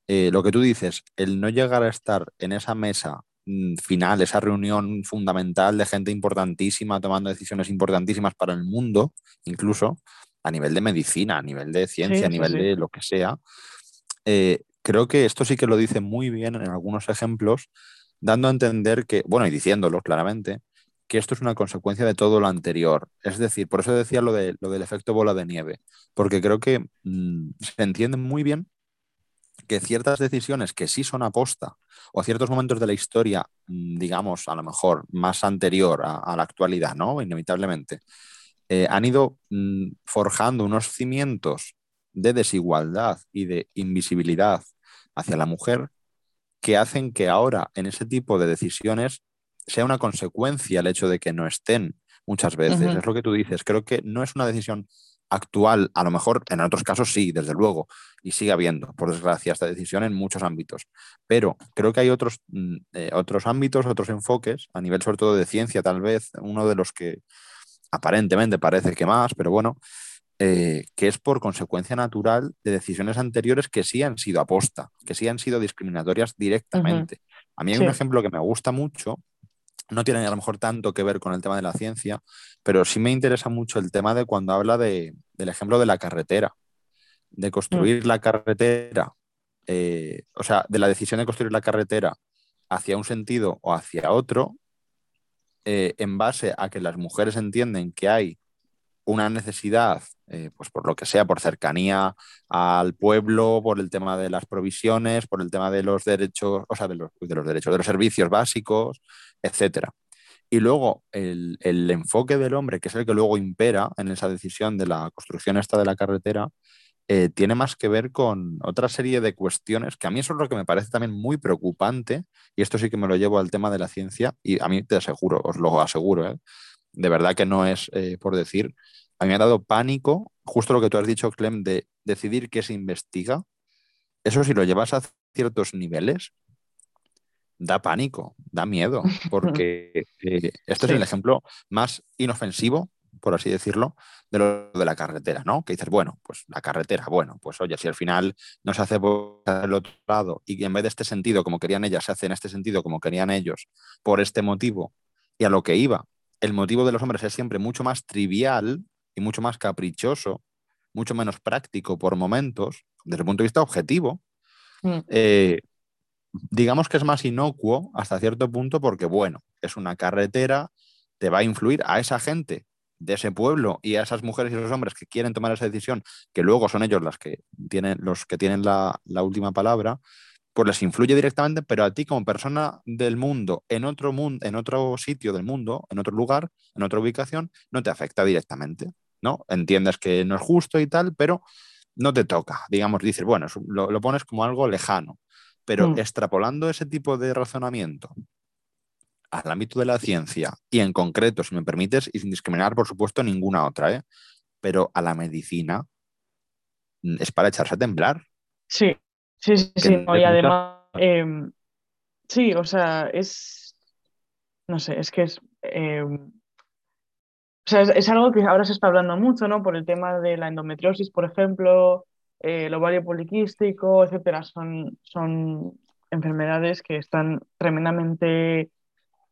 eh, lo que tú dices, el no llegar a estar en esa mesa mm, final, esa reunión fundamental de gente importantísima tomando decisiones importantísimas para el mundo, incluso a nivel de medicina, a nivel de ciencia, a nivel de lo que sea, eh, creo que esto sí que lo dice muy bien en algunos ejemplos, dando a entender que, bueno, y diciéndolo claramente, que esto es una consecuencia de todo lo anterior. Es decir, por eso decía lo, de, lo del efecto bola de nieve, porque creo que mm, se entiende muy bien que ciertas decisiones que sí son aposta o ciertos momentos de la historia, mm, digamos, a lo mejor más anterior a, la actualidad, ¿no? Inevitablemente, eh, han ido mm, forjando unos cimientos de desigualdad y de invisibilidad hacia la mujer que hacen que ahora en ese tipo de decisiones sea una consecuencia el hecho de que no estén muchas veces. Es lo que tú dices. Creo que no es una decisión actual, a lo mejor en otros casos sí, desde luego, y sigue habiendo, por desgracia, esta decisión en muchos ámbitos. Pero creo que hay otros, mm, eh, otros ámbitos, otros enfoques, a nivel sobre todo de ciencia, tal vez, uno de los que aparentemente parece que más, pero bueno, eh, que es por consecuencia natural de decisiones anteriores que sí han sido aposta, que sí han sido discriminatorias directamente. A mí hay un ejemplo que me gusta mucho, no tiene a lo mejor tanto que ver con el tema de la ciencia, pero sí me interesa mucho el tema de cuando habla de, del ejemplo de la carretera, de mm. construir la carretera, eh, o sea, de la decisión de construir la carretera hacia un sentido o hacia otro, eh, en base a que las mujeres entienden que hay una necesidad, eh, pues por lo que sea, por cercanía al pueblo, por el tema de las provisiones, por el tema de los derechos, o sea, de los, de los derechos, de los servicios básicos, etcétera. Y luego el, enfoque del hombre, que es el que luego impera en esa decisión de la construcción esta de la carretera, eh, tiene más que ver con otra serie de cuestiones que a mí eso es lo que me parece también muy preocupante, y esto sí que me lo llevo al tema de la ciencia, y a mí te aseguro, os lo aseguro, ¿eh? De verdad que no es eh, por decir, a mí me ha dado pánico, justo lo que tú has dicho, Clem, de decidir qué se investiga. Eso si lo llevas a ciertos niveles, da pánico, da miedo, porque eh, este es el ejemplo más inofensivo, por así decirlo, de lo de la carretera, ¿no? Que dices, bueno, pues la carretera, bueno, pues oye, si al final no se hace por el otro lado y en vez de este sentido como querían ellas, se hace en este sentido como querían ellos, por este motivo, y a lo que iba, el motivo de los hombres es siempre mucho más trivial y mucho más caprichoso, mucho menos práctico por momentos, desde el punto de vista objetivo, mm. eh, digamos que es más inocuo hasta cierto punto porque, bueno, es una carretera, te va a influir a esa gente de ese pueblo y a esas mujeres y esos hombres que quieren tomar esa decisión, que luego son ellos las que tienen, los que tienen la, última palabra, pues les influye directamente, pero a ti como persona del mundo, en otro, mundo, en otro sitio del mundo, en otro lugar, en otra ubicación, no te afecta directamente, ¿no? Entiendes que no es justo y tal, pero no te toca, digamos, dices, bueno, lo pones como algo lejano. Pero mm. extrapolando ese tipo de razonamiento al ámbito de la ciencia y en concreto, si me permites, y sin discriminar, por supuesto, ninguna otra, ¿eh? pero a la medicina mm, es para echarse a temblar. Sí, sí, sí, sí. y además, em, sí, o sea, es, no sé, es que es, em, o sea, es, algo que ahora se está hablando mucho, ¿no? Por el tema de la endometriosis, por ejemplo, eh, el ovario poliquístico, etcétera. Son, son enfermedades que están tremendamente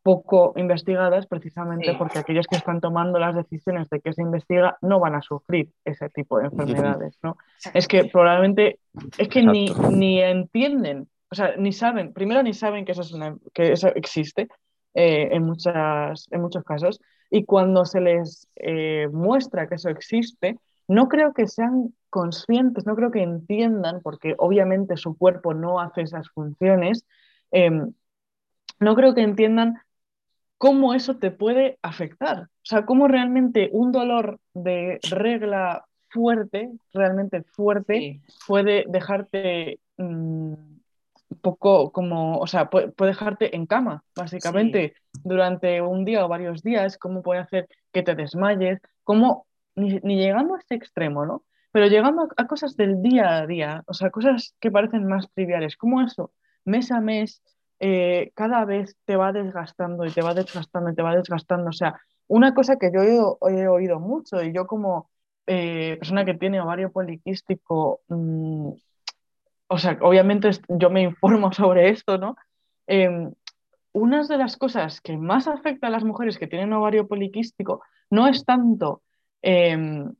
poco investigadas precisamente porque aquellos que están tomando las decisiones de que se investiga no van a sufrir ese tipo de enfermedades, ¿no? Es que probablemente, es que ni, ni, entienden, o sea, ni saben, primero ni saben que eso, es que eso existe eh, en, muchas, en muchos casos, y cuando se les eh, muestra que eso existe, no creo que sean conscientes, no creo que entiendan, porque obviamente su cuerpo no hace esas funciones, em, no creo que entiendan cómo eso te puede afectar. O sea, cómo realmente un dolor de regla fuerte, realmente fuerte, puede dejarte mm, un poco como, o sea, puede, dejarte en cama, básicamente, durante un día o varios días, cómo puede hacer que te desmayes, cómo, ni, llegando a este extremo, ¿no? Pero llegando a, cosas del día a día, o sea, cosas que parecen más triviales, como eso, mes a mes, eh, cada vez te va desgastando y te va desgastando y te va desgastando. O sea, una cosa que yo he, oído mucho y yo como eh, persona que tiene ovario poliquístico, mm, o sea, obviamente yo me informo sobre esto, ¿no? Em, una de las cosas que más afecta a las mujeres que tienen ovario poliquístico no es tanto, em,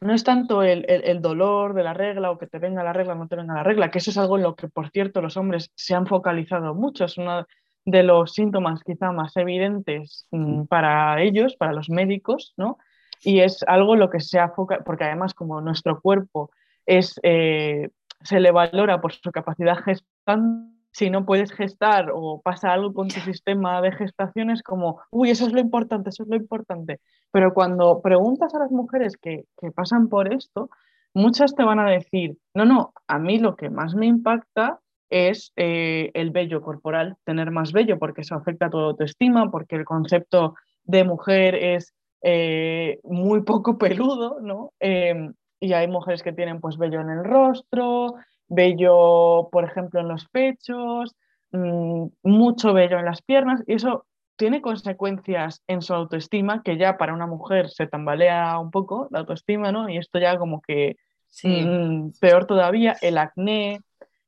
no es tanto el, dolor de la regla o que te venga la regla o no te venga la regla, que eso es algo en lo que, por cierto, los hombres se han focalizado mucho, es uno de los síntomas quizá más evidentes mm, para ellos, para los médicos, ¿no? Y es algo en lo que se ha focalizado, porque además como nuestro cuerpo es... Eh, se le valora por su capacidad gestante. Si no puedes gestar o pasa algo con tu sistema de gestación, es como, uy, eso es lo importante, eso es lo importante. Pero cuando preguntas a las mujeres que, pasan por esto, muchas te van a decir, no, no, a mí lo que más me impacta es eh, el vello corporal, tener más vello, porque eso afecta a tu autoestima, porque el concepto de mujer es eh, muy poco peludo, ¿no? Em, y hay mujeres que tienen pues vello en el rostro, vello, por ejemplo, en los pechos, mm, mucho vello en las piernas, y eso tiene consecuencias en su autoestima, que ya para una mujer se tambalea un poco la autoestima, ¿no? Y esto ya como que mm, peor todavía, el acné,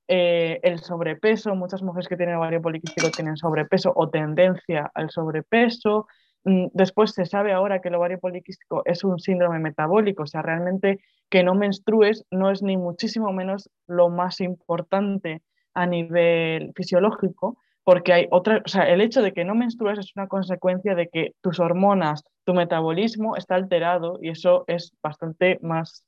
eh, el sobrepeso, muchas mujeres que tienen ovario poliquístico tienen sobrepeso o tendencia al sobrepeso, después se sabe ahora que el ovario poliquístico es un síndrome metabólico, o sea, realmente que no menstrues no es ni muchísimo menos lo más importante a nivel fisiológico, porque hay otra, o sea, el hecho de que no menstrues es una consecuencia de que tus hormonas, tu metabolismo está alterado y eso es bastante más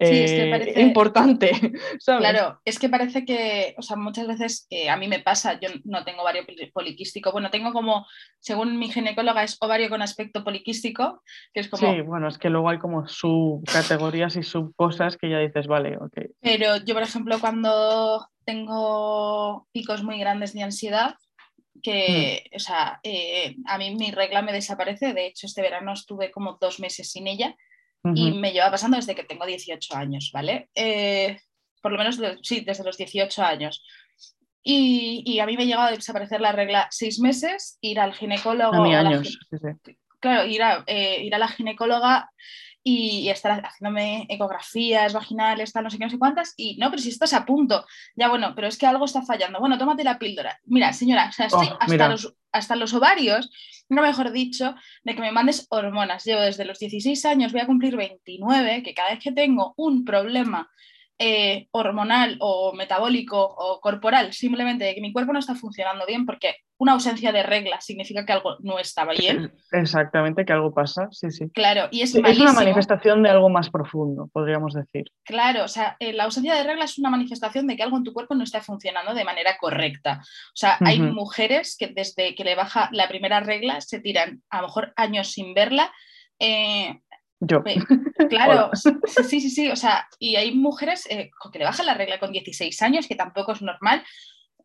Sí, es que eh, parece... importante. Claro, es que parece que, o sea, muchas veces eh, a mí me pasa, yo no tengo ovario poliquístico, bueno, tengo como, según mi ginecóloga, es ovario con aspecto poliquístico, que es como... Sí, bueno, es que luego hay como subcategorías y subcosas que ya dices, vale, ok. Pero yo, por ejemplo, cuando tengo picos muy grandes de ansiedad, que, mm. o sea, eh, a mí mi regla me desaparece, de hecho este verano estuve como dos meses sin ella y me lleva pasando desde que tengo 18 años, ¿vale? Eh, por lo menos, sí, desde los 18 años. Y, a mí me ha llegado a desaparecer la regla seis meses, ir al ginecólogo. A mí años, Claro, ir a, eh, ir a la ginecóloga y, estar haciéndome ecografías vaginales, tal, no sé qué, no sé cuántas, y no, pero si estás a punto, ya bueno, pero es que algo está fallando. Bueno, tómate la píldora. Mira, señora, o sea, estoy oh, hasta, los, hasta los ovarios, no mejor dicho, de que me mandes hormonas. Llevo desde los 16 años, voy a cumplir 29, que cada vez que tengo un problema eh, hormonal o metabólico o corporal, simplemente de que mi cuerpo no está funcionando bien, porque una ausencia de regla significa que algo no estaba bien. Exactamente, que algo pasa, sí, sí. Claro, y es, es una manifestación de algo más profundo, podríamos decir. Claro, o sea, eh, la ausencia de regla es una manifestación de que algo en tu cuerpo no está funcionando de manera correcta. O sea, hay mujeres que desde que le baja la primera regla se tiran a lo mejor años sin verla. Eh, yo. Claro, sí, sí, sí, o sea, y hay mujeres eh, que le bajan la regla con 16 años, que tampoco es normal,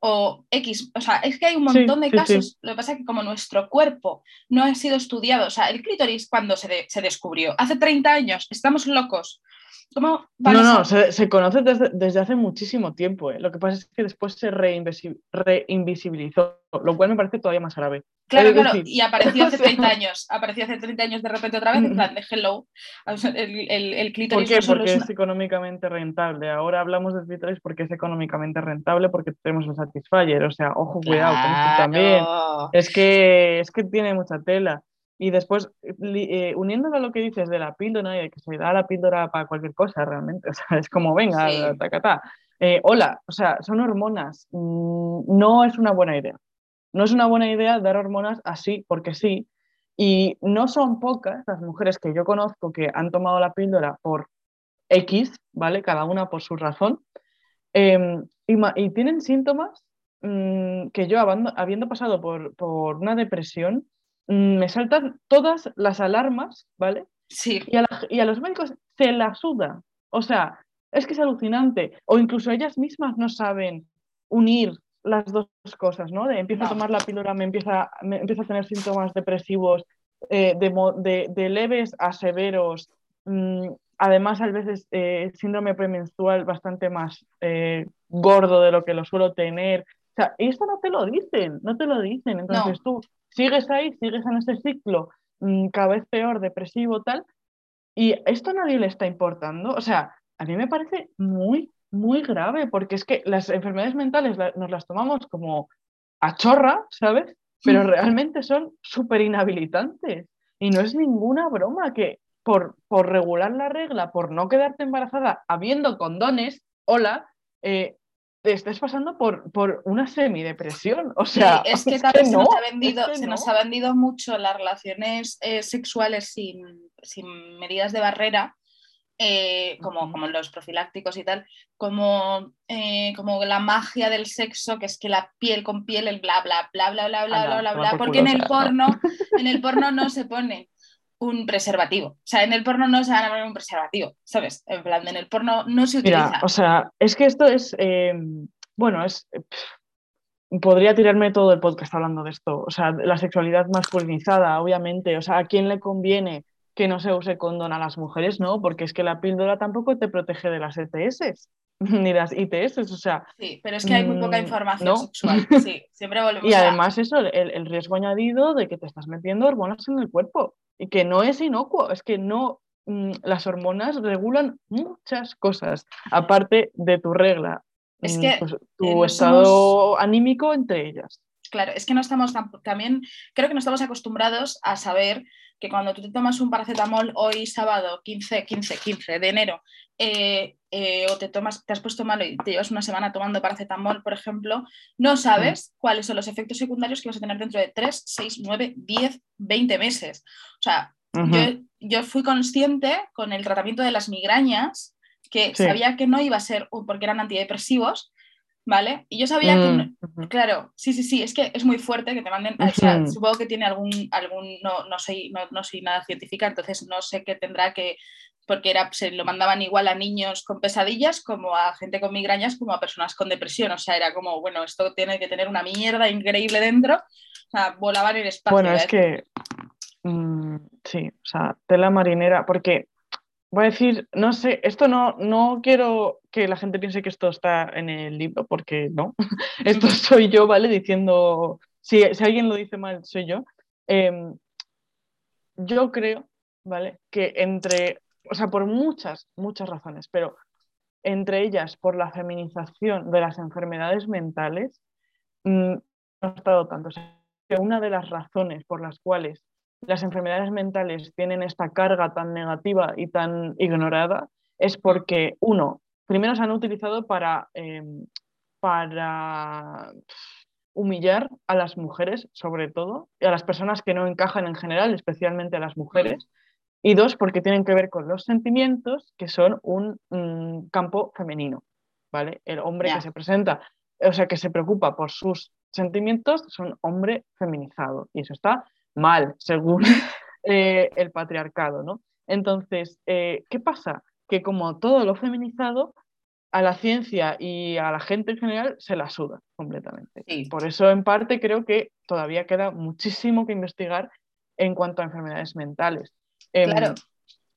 o X, o sea, es que hay un montón de casos, lo que pasa es que como nuestro cuerpo no ha sido estudiado, o sea, el clítoris cuando se, se descubrió, hace 30 años, estamos locos, ¿Cómo no, no, se, se conoce desde, desde, hace muchísimo tiempo. ¿eh? Lo que pasa es que después se reinvisibilizó, lo cual me parece todavía más grave. Claro, claro, y apareció hace 30 años. Apareció hace 30 años de repente otra vez, en plan de hello. El, el, el clítoris. ¿Por qué? Porque es, económicamente rentable. Ahora hablamos del clítoris porque es económicamente rentable, porque tenemos el Satisfyer. O sea, ojo, cuidado con esto también. Es que, es que tiene mucha tela. Y después, eh, uniéndolo a lo que dices de la píldora y de que se da la píldora para cualquier cosa realmente, o sea, es como, venga, sí. eh, hola, o sea, son hormonas, mm, no es una buena idea. No es una buena idea dar hormonas así porque sí. Y no son pocas las mujeres que yo conozco que han tomado la píldora por X, ¿vale? Cada una por su razón. Em, y, y, tienen síntomas mmm, que yo, habiendo pasado por, por una depresión, Mm, me saltan todas las alarmas, ¿vale? Sí. Y a, los médicos se la suda. O sea, es que es alucinante. O incluso ellas mismas no saben unir las dos cosas, ¿no? De empiezo a tomar la píldora, me empieza, me empieza a tener síntomas depresivos eh, de, de, leves a severos. Mm, además, a veces eh, síndrome premenstrual bastante más eh, gordo de lo que lo suelo tener. O sea, esto no te lo dicen, no te lo dicen. Entonces tú sigues ahí, sigues en ese ciclo mm, cada vez peor, depresivo, tal, y esto a nadie le está importando. O sea, a mí me parece muy, muy grave, porque es que las enfermedades mentales nos las tomamos como a chorra, ¿sabes? Pero realmente son súper inhabilitantes. Y no es ninguna broma que por, por regular la regla, por no quedarte embarazada habiendo condones, hola, eh, estás pasando por, por una semidepresión. O sea, sí, es que, es que se, nos ha vendido, se nos ha vendido mucho las relaciones eh, sexuales sin, sin, medidas de barrera. Eh, como, como los profilácticos y tal, como, eh, como la magia del sexo, que es que la piel con piel, el bla bla bla bla bla bla Anda, bla bla, porque en el porno, en el porno no se pone un preservativo. O sea, en el porno no se van a poner un preservativo, ¿sabes? En plan, en el porno no se utiliza. Mira, o sea, es que esto es, em, bueno, es... podría tirarme todo el podcast hablando de esto. O sea, la sexualidad masculinizada, obviamente. O sea, ¿a quién le conviene que no se use condón a las mujeres? No, porque es que la píldora tampoco te protege de las ETS ni las ITS, o sea... Sí, pero es que hay muy poca mm, información sexual, sí, siempre volvemos Y además eso, el, el, riesgo añadido de que te estás metiendo hormonas en el cuerpo y que no es inocuo, es que no, mm, las hormonas regulan muchas cosas, aparte de tu regla, es mm, que pues, tu estado anímico entre ellas. Claro, es que no estamos también, creo que no estamos acostumbrados a saber que cuando tú te tomas un paracetamol hoy sábado 15, 15, 15 de enero, eh, eh, o te tomas, te has puesto malo y te llevas una semana tomando paracetamol, por ejemplo, no sabes cuáles son los efectos secundarios que vas a tener dentro de 3, 6, 9, 10, 20 meses. O sea, yo, yo, fui consciente con el tratamiento de las migrañas que sabía que no iba a ser porque eran antidepresivos, ¿vale? Y yo sabía que, mm, claro, sí, sí, sí, es que es muy fuerte que te manden, o sea, supongo que tiene algún, algún no, no, soy, no, no, soy nada científica, entonces no sé qué tendrá que, porque era, se lo mandaban igual a niños con pesadillas como a gente con migrañas, como a personas con depresión, o sea, era como, bueno, esto tiene que tener una mierda increíble dentro, o sea, volaban en el espacio. Bueno, es que, mm, sí, o sea, tela marinera, porque voy a decir, no sé, esto no, no quiero que la gente piense que esto está en el libro, porque no. esto soy yo, ¿vale? Diciendo, si, si alguien lo dice mal, soy yo. Em, yo creo, ¿vale? Que entre, o sea, por muchas, muchas razones, pero entre ellas por la feminización de las enfermedades mentales, mm, no ha estado tanto. O sea, que una de las razones por las cuales las enfermedades mentales tienen esta carga tan negativa y tan ignorada es porque, uno, primero se han utilizado para, em, para humillar a las mujeres, sobre todo, y a las personas que no encajan en general, especialmente a las mujeres. Y dos, porque tienen que ver con los sentimientos, que son un campo femenino. ¿vale? El hombre que se presenta, o sea, que se preocupa por sus sentimientos, es un hombre feminizado. Y eso está mal, según eh, el patriarcado, ¿no? Entonces, eh, ¿qué pasa? Que como todo lo feminizado, a la ciencia y a la gente en general se la suda completamente. Por eso, en parte, creo que todavía queda muchísimo que investigar en cuanto a enfermedades mentales. Em, claro.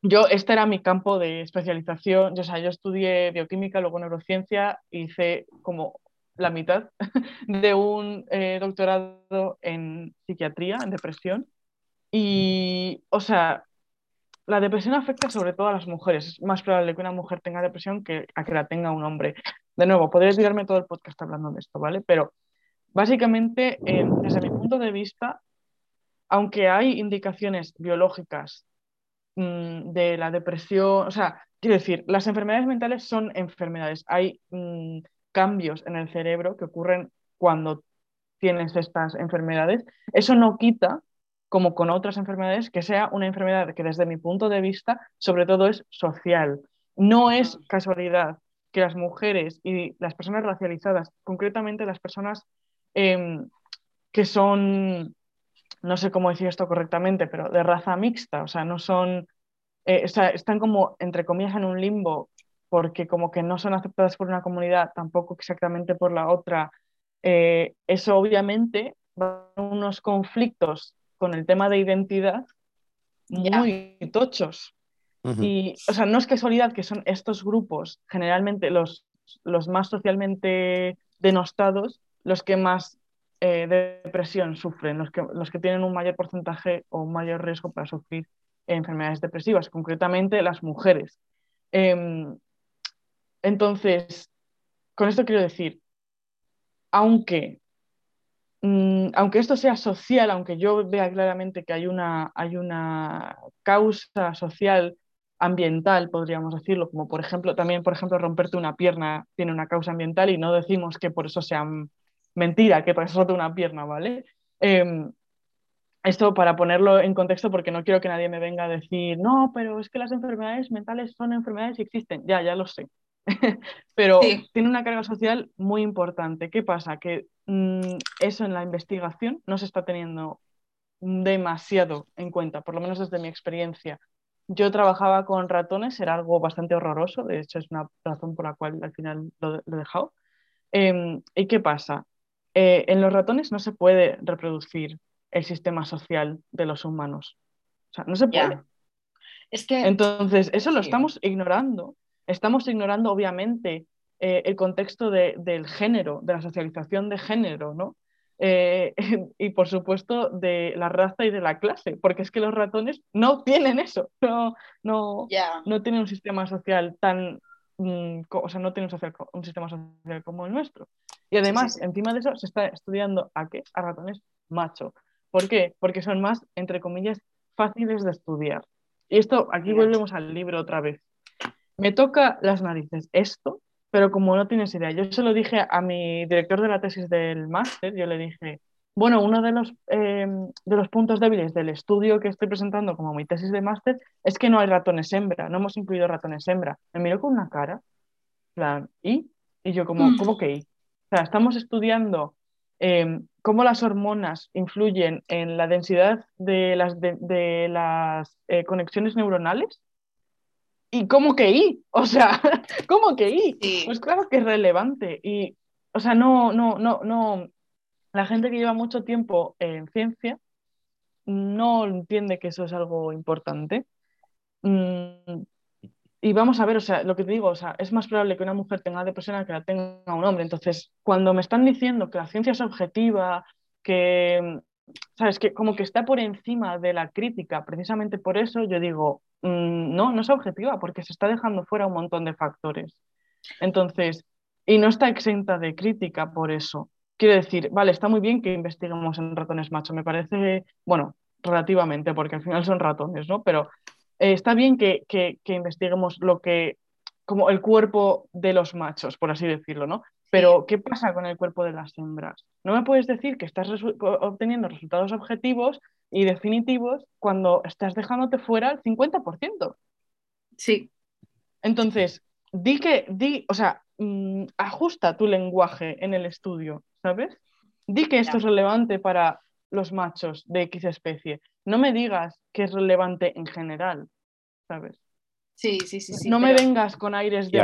yo, este era mi campo de especialización. Yo, o sea, yo estudié bioquímica, luego neurociencia, hice como la mitad de un eh, doctorado en psiquiatría, en depresión. Y, o sea, la depresión afecta sobre todo a las mujeres. Es más probable que una mujer tenga depresión que a que la tenga un hombre. De nuevo, podría tirarme todo el podcast hablando de esto, ¿vale? Pero básicamente, eh, desde mi punto de vista, aunque hay indicaciones biológicas mm, de la depresión, o sea, quiero decir, las enfermedades mentales son enfermedades. Hay mm, cambios en el cerebro que ocurren cuando tienes estas enfermedades. Eso no quita como con otras enfermedades, que sea una enfermedad que desde mi punto de vista, sobre todo es social. No es casualidad que las mujeres y las personas racializadas, concretamente las personas em, que son, no sé cómo decir esto correctamente, pero de raza mixta, o sea, no son, eh, están como, entre comillas, en un limbo porque como que no son aceptadas por una comunidad, tampoco exactamente por la otra. Eh, eso obviamente va a unos conflictos con el tema de identidad muy tochos. Y, o sea, no es casualidad que son estos grupos, generalmente los, los más socialmente denostados, los que más eh, depresión sufren, los que, los que tienen un mayor porcentaje o un mayor riesgo para sufrir enfermedades depresivas, concretamente las mujeres. Em, entonces, con esto quiero decir, aunque Mm, aunque esto sea social, aunque yo vea claramente que hay una, hay una causa social ambiental, podríamos decirlo, como por ejemplo, también, por ejemplo, romperte una pierna tiene una causa ambiental y no decimos que por eso sea mentira, que te has roto una pierna, ¿vale? Em, esto para ponerlo en contexto, porque no quiero que nadie me venga a decir, no, pero es que las enfermedades mentales son enfermedades y existen. Ya, ya lo sé. pero tiene una carga social muy importante. ¿Qué pasa? Que Mm, eso en la investigación no se está teniendo demasiado en cuenta, por lo menos desde mi experiencia. Yo trabajaba con ratones, era algo bastante horroroso, de hecho es una razón por la cual al final lo, he dejado. Em, ¿Y qué pasa? Eh, en los ratones no se puede reproducir el sistema social de los humanos. O sea, no se puede. Es que... Entonces, eso lo estamos ignorando. Estamos ignorando, obviamente, eh, el contexto del género, de la socialización de género, ¿no? Eh, y por supuesto de la raza y de la clase, porque es que los ratones no tienen eso, no, no, no tienen un sistema social tan, mm, o sea, no tienen un, sistema social como el nuestro. Y además, encima de eso, se está estudiando a qué? A ratones macho. ¿Por qué? Porque son más, entre comillas, fáciles de estudiar. Y esto, aquí volvemos al libro otra vez. Me toca las narices. Esto pero como no tienes idea, yo se lo dije a mi director de la tesis del máster, yo le dije, bueno, uno de los, em, de los puntos débiles del estudio que estoy presentando como mi tesis de máster es que no hay ratones hembra, no hemos incluido ratones hembra. Me miró con una cara, plan, ¿y? Y yo como, ¿cómo que y? O sea, estamos estudiando em, cómo las hormonas influyen en la densidad de las, de, las eh, conexiones neuronales ¿Y cómo que I? O sea, ¿cómo que I? Pues claro que es relevante. Y, o sea, no, no, no, no. La gente que lleva mucho tiempo en ciencia no entiende que eso es algo importante. Mm, y vamos a ver, o sea, lo que te digo, o sea, es más probable que una mujer tenga depresión que la tenga un hombre. Entonces, cuando me están diciendo que la ciencia es objetiva, que, sabes, que como que está por encima de la crítica, precisamente por eso yo digo, Mm, no, no es objetiva porque se está dejando fuera un montón de factores. Entonces, y no está exenta de crítica por eso. Quiero decir, vale, está muy bien que investiguemos en ratones macho, me parece, bueno, relativamente, porque al final son ratones, ¿no? Pero eh, está bien que, que, que, investiguemos lo que, como el cuerpo de los machos, por así decirlo, ¿no? Pero, ¿qué pasa con el cuerpo de las hembras? No me puedes decir que estás obteniendo resultados objetivos y definitivos cuando estás dejándote fuera el 50%. Sí. Entonces, di que, di, o sea, mm, ajusta tu lenguaje en el estudio, ¿sabes? Di que esto es relevante para los machos de X especie. No me digas que es relevante en general, ¿sabes? Sí, sí, sí. sí no me vengas con aires de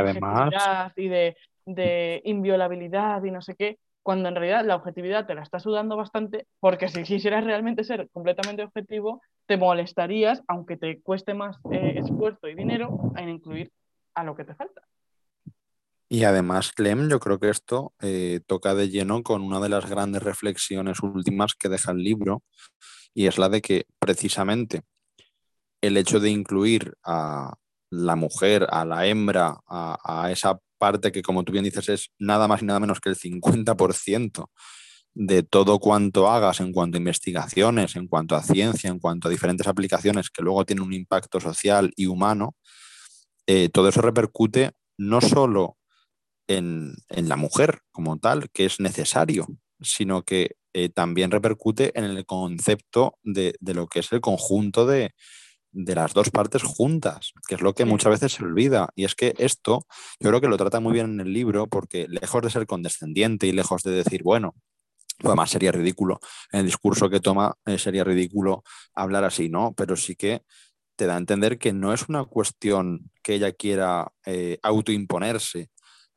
y y de, de inviolabilidad y no sé qué, cuando en realidad la objetividad te la está sudando bastante, porque si quisieras realmente ser completamente objetivo, te molestarías, aunque te cueste más eh, esfuerzo y dinero, en incluir a lo que te falta. Y además, Clem, yo creo que esto eh, toca de lleno con una de las grandes reflexiones últimas que deja el libro, y es la de que precisamente el hecho de incluir a la mujer, a la hembra, a, esa parte que, como tú bien dices, es nada más y nada menos que el 50% de todo cuanto hagas en cuanto a investigaciones, en cuanto a ciencia, en cuanto a diferentes aplicaciones que luego tienen un impacto social y humano, eh, todo eso repercute no solo en, la mujer como tal, que es necesario, sino que eh, también repercute en el concepto de, lo que es el conjunto de, las dos partes juntas, que es lo que muchas veces se olvida. Y es que esto yo creo que lo trata muy bien en el libro porque lejos de ser condescendiente y lejos de decir, bueno, además sería ridículo, en el discurso que toma eh, sería ridículo hablar así, ¿no? Pero sí que te da a entender que no es una cuestión que ella quiera eh, autoimponerse,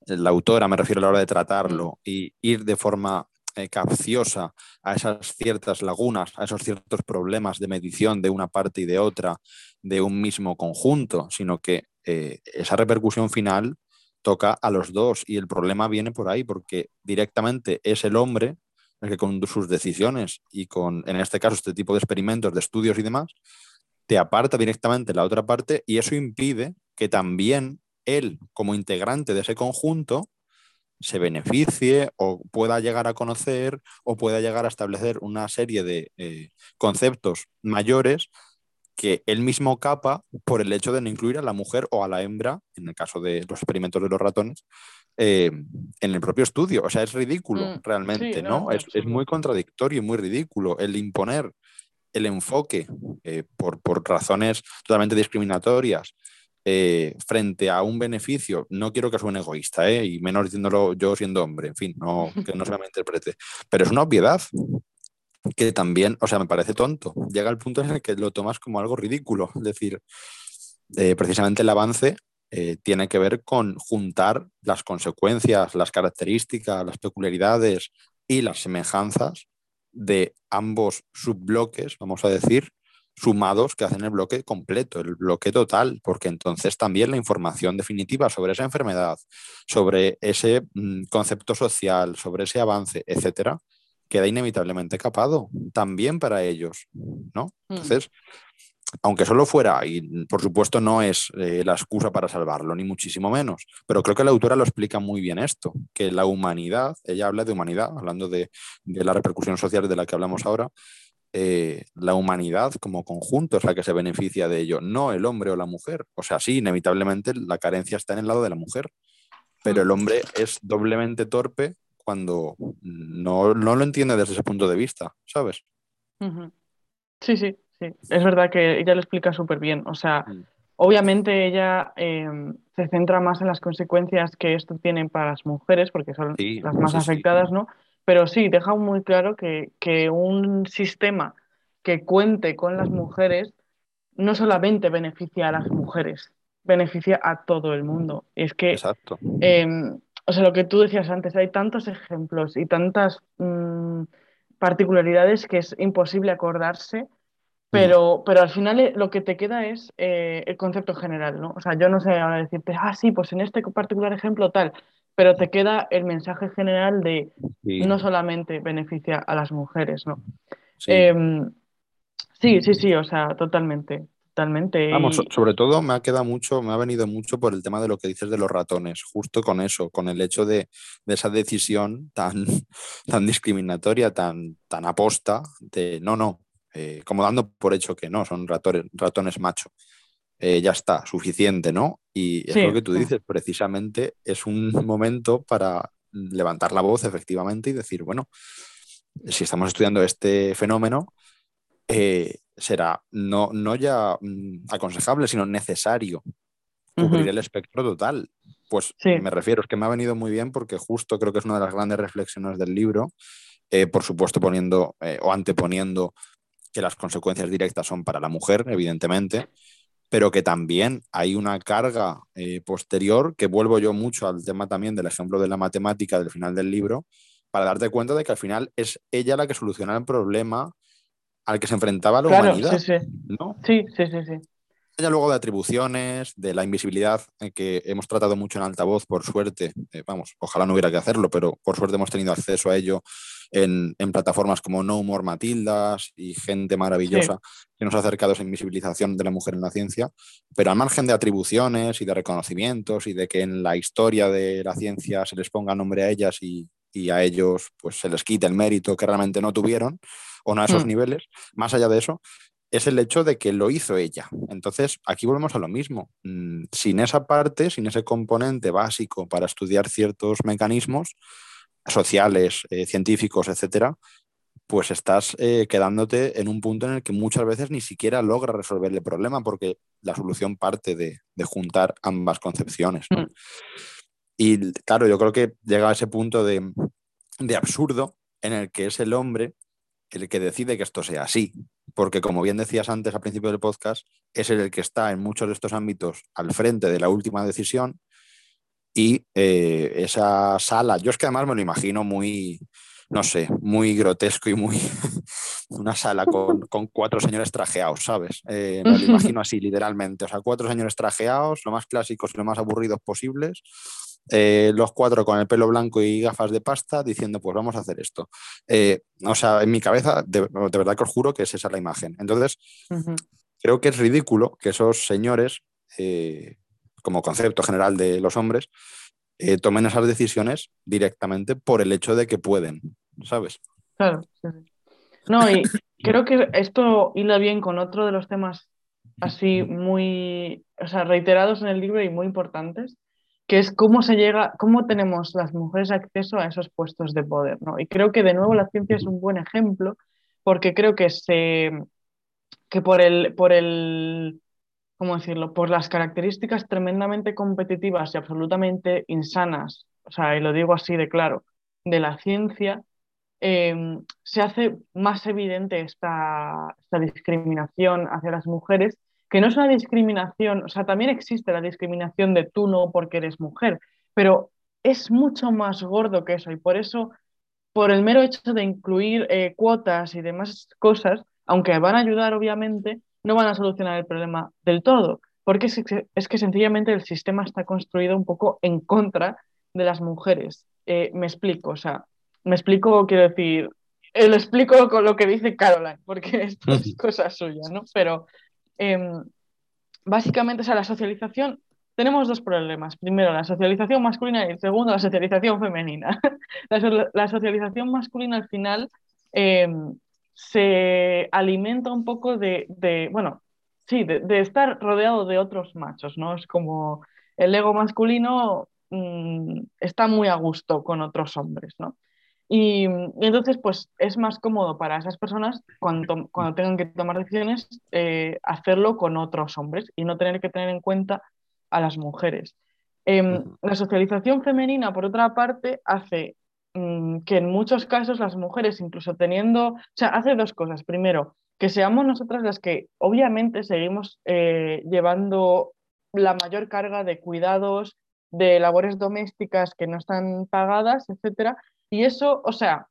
la autora, me refiero a la hora de tratarlo, mm. y ir de forma eh, capciosa a esas ciertas lagunas, a esos ciertos problemas de medición de una parte y de otra de un mismo conjunto, sino que eh, esa repercusión final toca a los dos y el problema viene por ahí porque directamente es el hombre el que con sus decisiones y con, en este caso, este tipo de experimentos, de estudios y demás, te aparta directamente la otra parte y eso impide que también él, como integrante de ese conjunto, se beneficie o pueda llegar a conocer o pueda llegar a establecer una serie de eh, conceptos mayores que él mismo capa por el hecho de no incluir a la mujer o a la hembra, en el caso de los experimentos de los ratones, eh, en el propio estudio. O sea, es ridículo mm, realmente, ¿no? Es, muy contradictorio y muy ridículo el imponer el enfoque eh, por, por, razones totalmente discriminatorias eh, frente a un beneficio, no quiero que suene egoísta, ¿eh? y menos diciéndolo yo siendo hombre, en fin, no, que no se me interprete, pero es una obviedad que también, o sea, me parece tonto. Llega el punto en el que lo tomas como algo ridículo. Es decir, eh, precisamente el avance tiene que ver con juntar las consecuencias, las características, las peculiaridades y las semejanzas de ambos subbloques, vamos a decir, sumados que hacen el bloque completo, el bloque total, porque entonces también la información definitiva sobre esa enfermedad, sobre ese mm, concepto social, sobre ese avance, etcétera, queda inevitablemente capado también para ellos, ¿no? Mm. Entonces, aunque solo fuera, y por supuesto no es eh, la excusa para salvarlo, ni muchísimo menos, pero creo que la autora lo explica muy bien esto, que la humanidad, ella habla de humanidad, hablando de, de la repercusión social de la que hablamos ahora, eh, la humanidad como conjunto es la que se beneficia de ello, no el hombre o la mujer. O sea, sí, inevitablemente la carencia está en el lado de la mujer, pero el hombre es doblemente torpe cuando no, lo entiende desde ese punto de vista, ¿sabes? Sí, sí, sí. Es verdad que ella lo explica súper bien. O sea, mm. obviamente ella em, se centra más en las consecuencias que esto tiene para las mujeres, porque son las más afectadas, ¿no? Pero sí, deja muy claro que, un sistema que cuente con las mujeres no solamente beneficia a las mujeres, beneficia a todo el mundo. es que, Exacto. Em, o sea, lo que tú decías antes, hay tantos ejemplos y tantas mm, particularidades que es imposible acordarse, pero, pero al final eh, lo que te queda es eh, el concepto general, ¿no? O sea, yo no sé ahora decirte, ah, sí, pues en este particular ejemplo tal, pero te queda el mensaje general de no solamente beneficia a las mujeres, ¿no? Em, sí. sí, sí, o sea, totalmente. Totalmente. Vamos, sobre todo me ha quedado mucho, me ha venido mucho por el tema de lo que dices de los ratones, justo con eso, con el hecho de, esa decisión tan, tan discriminatoria, tan, tan aposta, de no, no, eh, como dando por hecho que no, son ratones, ratones macho. Eh, ya está, suficiente, ¿no? Y es lo que tú dices, precisamente es un momento para levantar la voz efectivamente y decir, bueno, si estamos estudiando este fenómeno, eh, será no, no ya mm, aconsejable, sino necesario cubrir el espectro total. Pues me refiero, es que me ha venido muy bien porque justo creo que es una de las grandes reflexiones del libro, eh, por supuesto poniendo o anteponiendo que las consecuencias directas son para la mujer, evidentemente, pero que también hay una carga eh, posterior, que vuelvo yo mucho al tema también del ejemplo de la matemática del final del libro, para darte cuenta de que al final es ella la que soluciona el problema al que se enfrentaba la Claro, humanidad. sí, sí. ¿no? Sí, sí, sí, sí. Ya luego de atribuciones, de la invisibilidad eh, que hemos tratado mucho en altavoz, por suerte, eh, vamos, ojalá no hubiera que hacerlo, pero por suerte hemos tenido acceso a ello en, en plataformas como No More Matildas y gente maravillosa que nos ha acercado a esa invisibilización de la mujer en la ciencia, pero al margen de atribuciones y de reconocimientos y de que en la historia de la ciencia se les ponga nombre a ellas y, y a ellos pues se les quite el mérito que realmente no tuvieron o no a esos Mm. niveles, más allá de eso, es el hecho de que lo hizo ella. Entonces, aquí volvemos a lo mismo. Mm, Sin esa parte, sin ese componente básico para estudiar ciertos mecanismos sociales, eh, científicos, etcétera, pues estás eh, quedándote en un punto en el que muchas veces ni siquiera logras resolver el problema porque la solución parte de, de juntar ambas concepciones. ¿no? Mm. Y claro, yo creo que llega a ese punto de, de absurdo en el que es el hombre el que decide que esto sea así. Porque como bien decías antes al principio del podcast, es el que está en muchos de estos ámbitos al frente de la última decisión y eh, esa sala, yo es que además me lo imagino muy, no sé, muy grotesco y muy una sala con, con cuatro señores trajeados, ¿sabes? Eh, me lo imagino así, literalmente. O sea, cuatro señores trajeados, lo más clásicos y lo más aburridos posibles. Eh, los cuatro con el pelo blanco y gafas de pasta diciendo, pues vamos a hacer esto. Eh, o sea, en mi cabeza, de, de verdad que os juro que es esa la imagen. Entonces, creo que es ridículo que esos señores, eh, como concepto general de los hombres, tomen esas decisiones directamente por el hecho de que pueden, ¿sabes? Claro, sí. No, y creo que esto hila bien con otro de los temas así muy, o sea, reiterados en el libro y muy importantes, que es cómo se llega, cómo tenemos las mujeres acceso a esos puestos de poder, ¿no? Y creo que de nuevo la ciencia es un buen ejemplo, porque creo que se, que por el, por el, ¿cómo decirlo? Por las características tremendamente competitivas y absolutamente insanas, o sea, y lo digo así de claro, de la ciencia, eh, se hace más evidente esta, esta discriminación hacia las mujeres, que no es una discriminación, o sea, también existe la discriminación de tú no porque eres mujer, pero es mucho más gordo que eso y por eso, por el mero hecho de incluir eh, cuotas y demás cosas, aunque van a ayudar obviamente, no van a solucionar el problema del todo, porque es que, es que sencillamente el sistema está construido un poco en contra de las mujeres. Eh, me explico, o sea, me explico, quiero decir, eh, lo explico con lo que dice Caroline, porque esto es cosa suya, ¿no? Pero em, básicamente, o sea, la socialización, tenemos dos problemas. Primero, la socialización masculina y segundo, la socialización femenina. La, so- la socialización masculina al final em, se alimenta un poco de, bueno, sí, de, de estar rodeado de otros machos, ¿no? Es como el ego masculino mm, está muy a gusto con otros hombres, ¿no? Y, y entonces, pues es más cómodo para esas personas cuando, cuando tengan que tomar decisiones eh, hacerlo con otros hombres y no tener que tener en cuenta a las mujeres. Em, la socialización femenina, por otra parte, hace mm, que en muchos casos las mujeres, incluso teniendo, o sea, hace dos cosas. Primero, que seamos nosotras las que obviamente seguimos eh, llevando la mayor carga de cuidados, de labores domésticas que no están pagadas, etcétera. Y eso, o sea,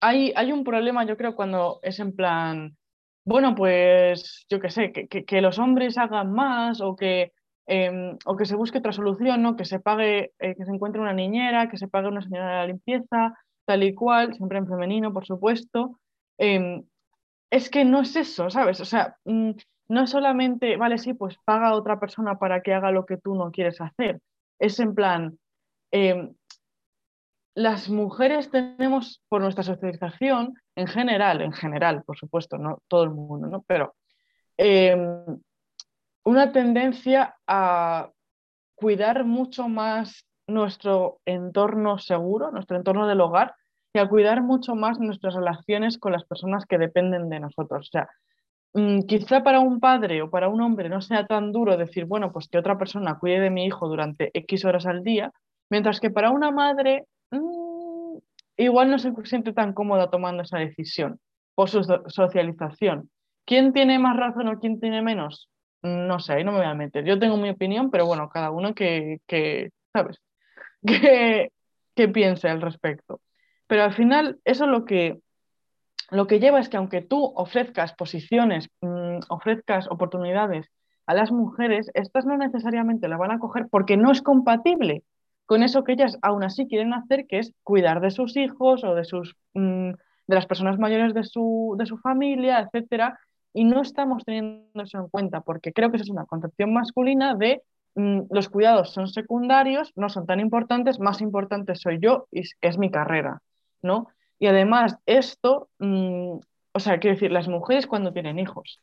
hay, hay un problema, yo creo, cuando es en plan, bueno, pues yo qué sé, que, que- los hombres hagan más o que, em, o que se busque otra solución, ¿no? Que se pague, eh, que se encuentre una niñera, que se pague una señora de la limpieza, tal y cual, siempre en femenino, por supuesto. Em, es que no es eso, ¿sabes? O sea, mm, no es solamente, vale, sí, pues paga a otra persona para que haga lo que tú no quieres hacer. Es en plan, em, las mujeres tenemos, por nuestra socialización, en general, en general, por supuesto, no todo el mundo, ¿no? Pero em, una tendencia a cuidar mucho más nuestro entorno seguro, nuestro entorno del hogar, y a cuidar mucho más nuestras relaciones con las personas que dependen de nosotros. O sea, mm, quizá para un padre o para un hombre no sea tan duro decir, bueno, pues que otra persona cuide de mi hijo durante X horas al día, mientras que para una madre mm, igual no se siente tan cómoda tomando esa decisión por su so- socialización. ¿Quién tiene más razón o quién tiene menos? No sé, ahí no me voy a meter. Yo tengo mi opinión, pero bueno, cada uno que, que ¿sabes? Que, que piense al respecto. Pero al final eso lo que, lo que lleva es que aunque tú ofrezcas posiciones, mm, ofrezcas oportunidades a las mujeres, estas no necesariamente la van a coger porque no es compatible con eso que ellas aún así quieren hacer, que es cuidar de sus hijos o de, sus, mm, de las personas mayores de su, de su familia, etcétera, y no estamos teniendo eso en cuenta, porque creo que esa es una concepción masculina de mm, los cuidados son secundarios, no son tan importantes, más importante soy yo y es mi carrera, ¿no? Y además esto, mm, o sea, quiero decir, las mujeres cuando tienen hijos,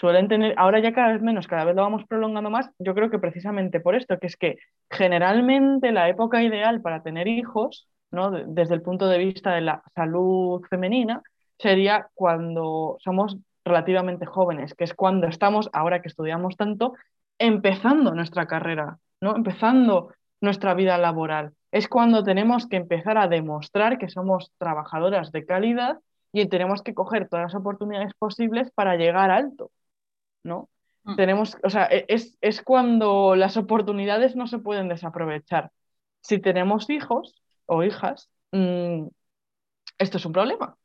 suelen tener, ahora ya cada vez menos, cada vez lo vamos prolongando más, yo creo que precisamente por esto, que es que generalmente la época ideal para tener hijos, ¿no? desde el punto de vista de la salud femenina, sería cuando somos relativamente jóvenes, que es cuando estamos, ahora que estudiamos tanto, empezando nuestra carrera, ¿no? empezando nuestra vida laboral. Es cuando tenemos que empezar a demostrar que somos trabajadoras de calidad y tenemos que coger todas las oportunidades posibles para llegar alto. ¿No? Mm. Tenemos, o sea, e, es, es cuando las oportunidades no se pueden desaprovechar. Si tenemos hijos o hijas, mm, esto es un problema,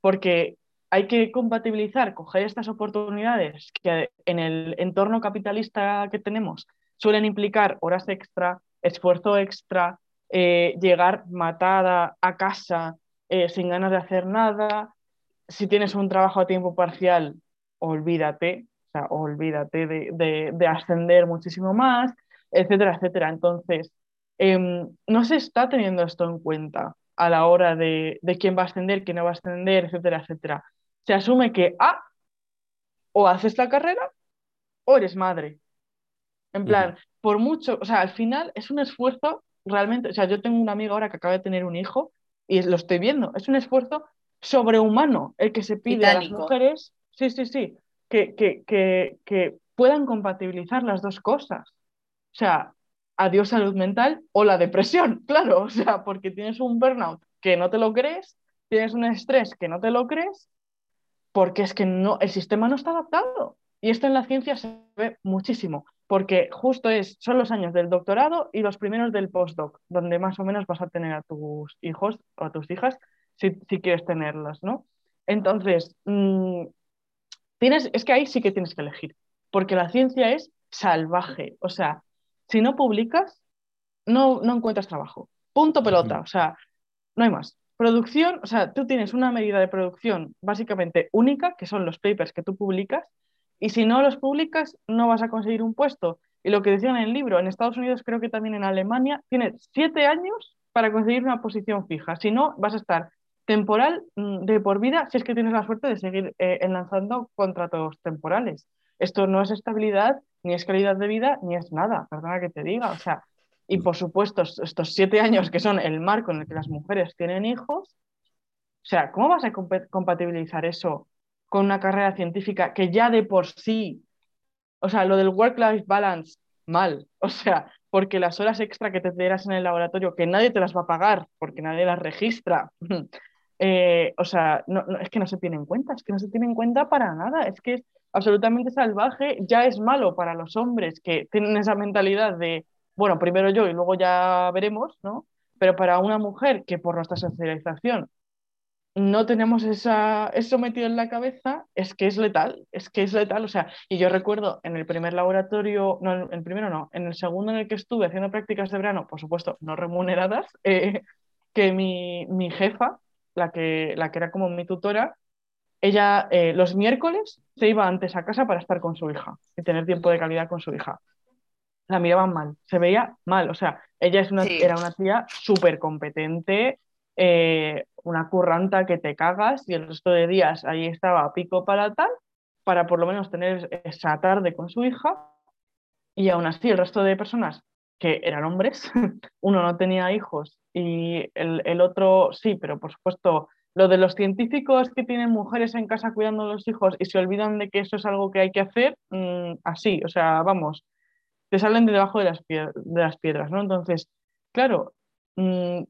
porque hay que compatibilizar, coger estas oportunidades que en el entorno capitalista que tenemos suelen implicar horas extra, esfuerzo extra, eh, llegar matada a casa eh, sin ganas de hacer nada. Si tienes un trabajo a tiempo parcial, olvídate, olvídate de, ascender muchísimo más, etcétera, etcétera. Entonces, em, no se está teniendo esto en cuenta a la hora de, quién va a ascender, quién no va a ascender, etcétera, etcétera. Se asume que, ah, o haces la carrera o eres madre. En plan, por mucho, o sea, al final es un esfuerzo realmente, o sea, yo tengo una amiga ahora que acaba de tener un hijo y lo estoy viendo, es un esfuerzo sobrehumano el que se pide a las mujeres, sí, sí, sí, que, puedan compatibilizar las dos cosas. O sea, adiós salud mental o la depresión, claro, o sea, porque tienes un burnout que no te lo crees, tienes un estrés que no te lo crees, porque es que no, el sistema no está adaptado. Y esto en la ciencia se ve muchísimo, porque justo es, son los años del doctorado y los primeros del postdoc, donde más o menos vas a tener a tus hijos o a tus hijas si, quieres tenerlas, ¿no? Entonces, mm, es que ahí sí que tienes que elegir, porque la ciencia es salvaje. O sea, si no publicas, no, no encuentras trabajo. Punto pelota. O sea, no hay más. Producción, o sea, tú tienes una medida de producción básicamente única, que son los papers que tú publicas, y si no los publicas, no vas a conseguir un puesto. Y lo que decían en el libro, en Estados Unidos, creo que también en Alemania, tienes siete años para conseguir una posición fija. Si no, vas a estar temporal mm, de por vida si es que tienes la suerte de seguir eh, enlazando contratos temporales. Esto no es estabilidad, ni es calidad de vida, ni es nada, perdona que te diga. O sea, y por supuesto, estos siete años que son el marco en el que las mujeres tienen hijos, o sea, ¿cómo vas a compatibilizar eso con una carrera científica que ya de por sí, o sea, lo del work-life balance, mal, o sea, porque las horas extra que te dieras en el laboratorio, que nadie te las va a pagar, porque nadie las registra, Eh, o sea, no, es que no se tiene en cuenta, es que no se tiene en cuenta para nada, es que es absolutamente salvaje, ya es malo para los hombres que tienen esa mentalidad de, bueno, primero yo y luego ya veremos, ¿no? Pero para una mujer que por nuestra socialización no tenemos esa, eso metido en la cabeza, es que es letal, es que es letal, o sea, y yo recuerdo en el primer laboratorio, no, en el primero no, en el segundo en el que estuve haciendo prácticas de verano, por supuesto, no remuneradas, eh, que mi, mi jefa, la que, la que era como mi tutora, ella eh, los miércoles se iba antes a casa para estar con su hija y tener tiempo de calidad con su hija. La miraban mal, se veía mal, o sea, ella es una, era una tía súper competente, eh, una curranta que te cagas y el resto de días ahí estaba a pico para tal, para por lo menos tener esa tarde con su hija y aún así el resto de personas que eran hombres, uno no tenía hijos y el, otro sí, pero por supuesto lo de los científicos que tienen mujeres en casa cuidando a los hijos y se olvidan de que eso es algo que hay que hacer, mm, así, o sea, vamos, te salen de debajo de las, de las piedras, ¿no? Entonces, claro, mm,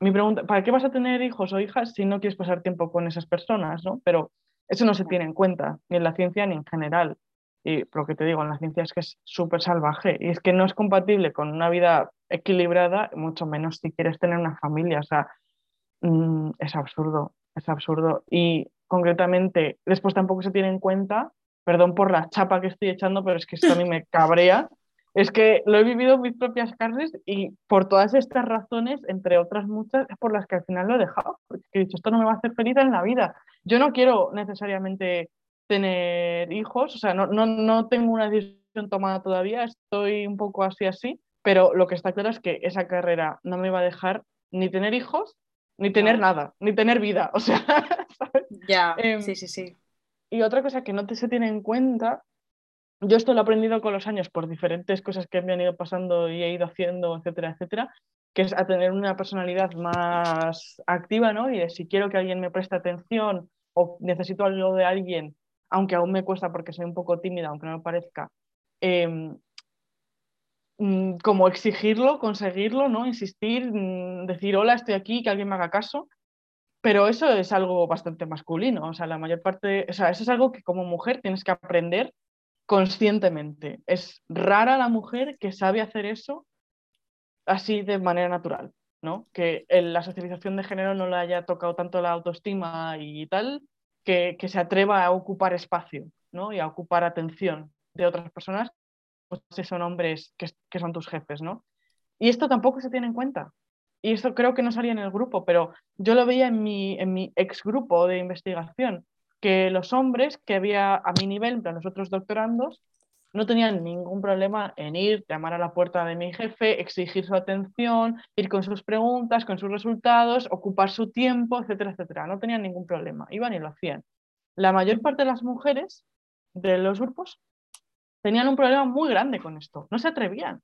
mi pregunta, ¿para qué vas a tener hijos o hijas si no quieres pasar tiempo con esas personas, ¿no? Pero eso no se tiene en cuenta, ni en la ciencia ni en general. Y lo que te digo, en la ciencia es que es súper salvaje y es que no es compatible con una vida equilibrada, mucho menos si quieres tener una familia. O sea, mm, es absurdo, es absurdo. Y concretamente, después tampoco se tiene en cuenta, perdón por la chapa que estoy echando, pero es que esto a mí me cabrea, es que lo he vivido en mis propias carnes y por todas estas razones, entre otras muchas, es por las que al final lo he dejado, porque he dicho, esto no me va a hacer feliz en la vida. Yo no quiero necesariamente tener hijos, o sea, no, no, no tengo una decisión tomada todavía, estoy un poco así así, pero lo que está claro es que esa carrera no me va a dejar ni tener hijos, ni tener nada, ni tener vida, o sea, Ya, em, sí, sí, sí. Y otra cosa que no te se tiene en cuenta, yo esto lo he aprendido con los años por diferentes cosas que me han ido pasando y he ido haciendo, etcétera, etcétera, que es a tener una personalidad más activa, ¿no? Y de si quiero que alguien me preste atención o necesito algo de alguien, aunque aún me cuesta porque soy un poco tímida, aunque no me parezca, em, mm, como exigirlo, conseguirlo, ¿no? Insistir, mm, decir hola, estoy aquí, que alguien me haga caso. Pero eso es algo bastante masculino, o sea, la mayor parte, o sea, eso es algo que como mujer tienes que aprender conscientemente. Es rara la mujer que sabe hacer eso así de manera natural, ¿no? Que la socialización de género no le haya tocado tanto la autoestima y tal, que, se atreva a ocupar espacio, ¿no? Y a ocupar atención de otras personas, pues si son hombres que, que son tus jefes, ¿no? Y esto tampoco se tiene en cuenta y esto creo que no salía en el grupo, pero yo lo veía en mi, en mi ex grupo de investigación, que los hombres que había a mi nivel, los otros doctorandos, no tenían ningún problema en ir, llamar a la puerta de mi jefe, exigir su atención, ir con sus preguntas, con sus resultados, ocupar su tiempo, etcétera, etcétera. No tenían ningún problema, iban y lo hacían. La mayor parte de las mujeres de los grupos tenían un problema muy grande con esto, no se atrevían.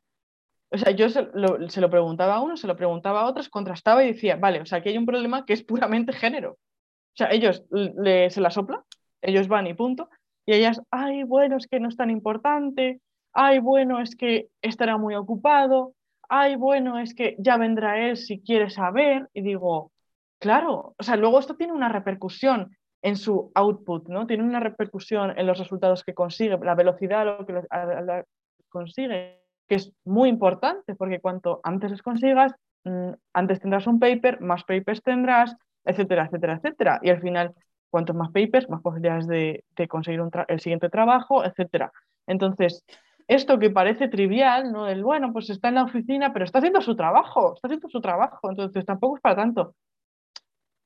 O sea, yo se lo, preguntaba a uno, se lo preguntaba a otros, contrastaba y decía, vale, o sea, aquí hay un problema que es puramente género. O sea, ellos se la sopla, ellos van y punto, y ellas, ay, bueno, es que no es tan importante, ay, bueno, es que estará muy ocupado, ay, bueno, es que ya vendrá él si quiere saber, y digo, claro, o sea, luego esto tiene una repercusión en su output, ¿no? Tiene una repercusión en los resultados que consigue, la velocidad a lo que consigue que es muy importante porque cuanto antes los consigas, mm, antes tendrás un paper, más papers tendrás, etcétera, etcétera, etcétera. Y al final, cuantos más papers, más posibilidades de, conseguir el siguiente trabajo, etcétera. Entonces, esto que parece trivial, ¿no? El bueno, pues está en la oficina, pero está haciendo su trabajo, está haciendo su trabajo, entonces tampoco es para tanto.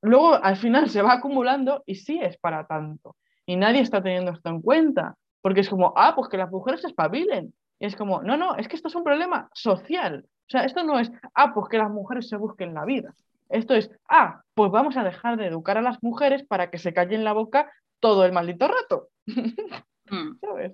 Luego, al final, se va acumulando y sí es para tanto. Y nadie está teniendo esto en cuenta, porque es como, ah, pues que las mujeres se espabilen. Y es como, no, no, es que esto es un problema social. O sea, esto no es, ah, pues que las mujeres se busquen la vida. Esto es, ah, pues vamos a dejar de educar a las mujeres para que se callen la boca todo el maldito rato. Mm. ¿Sabes?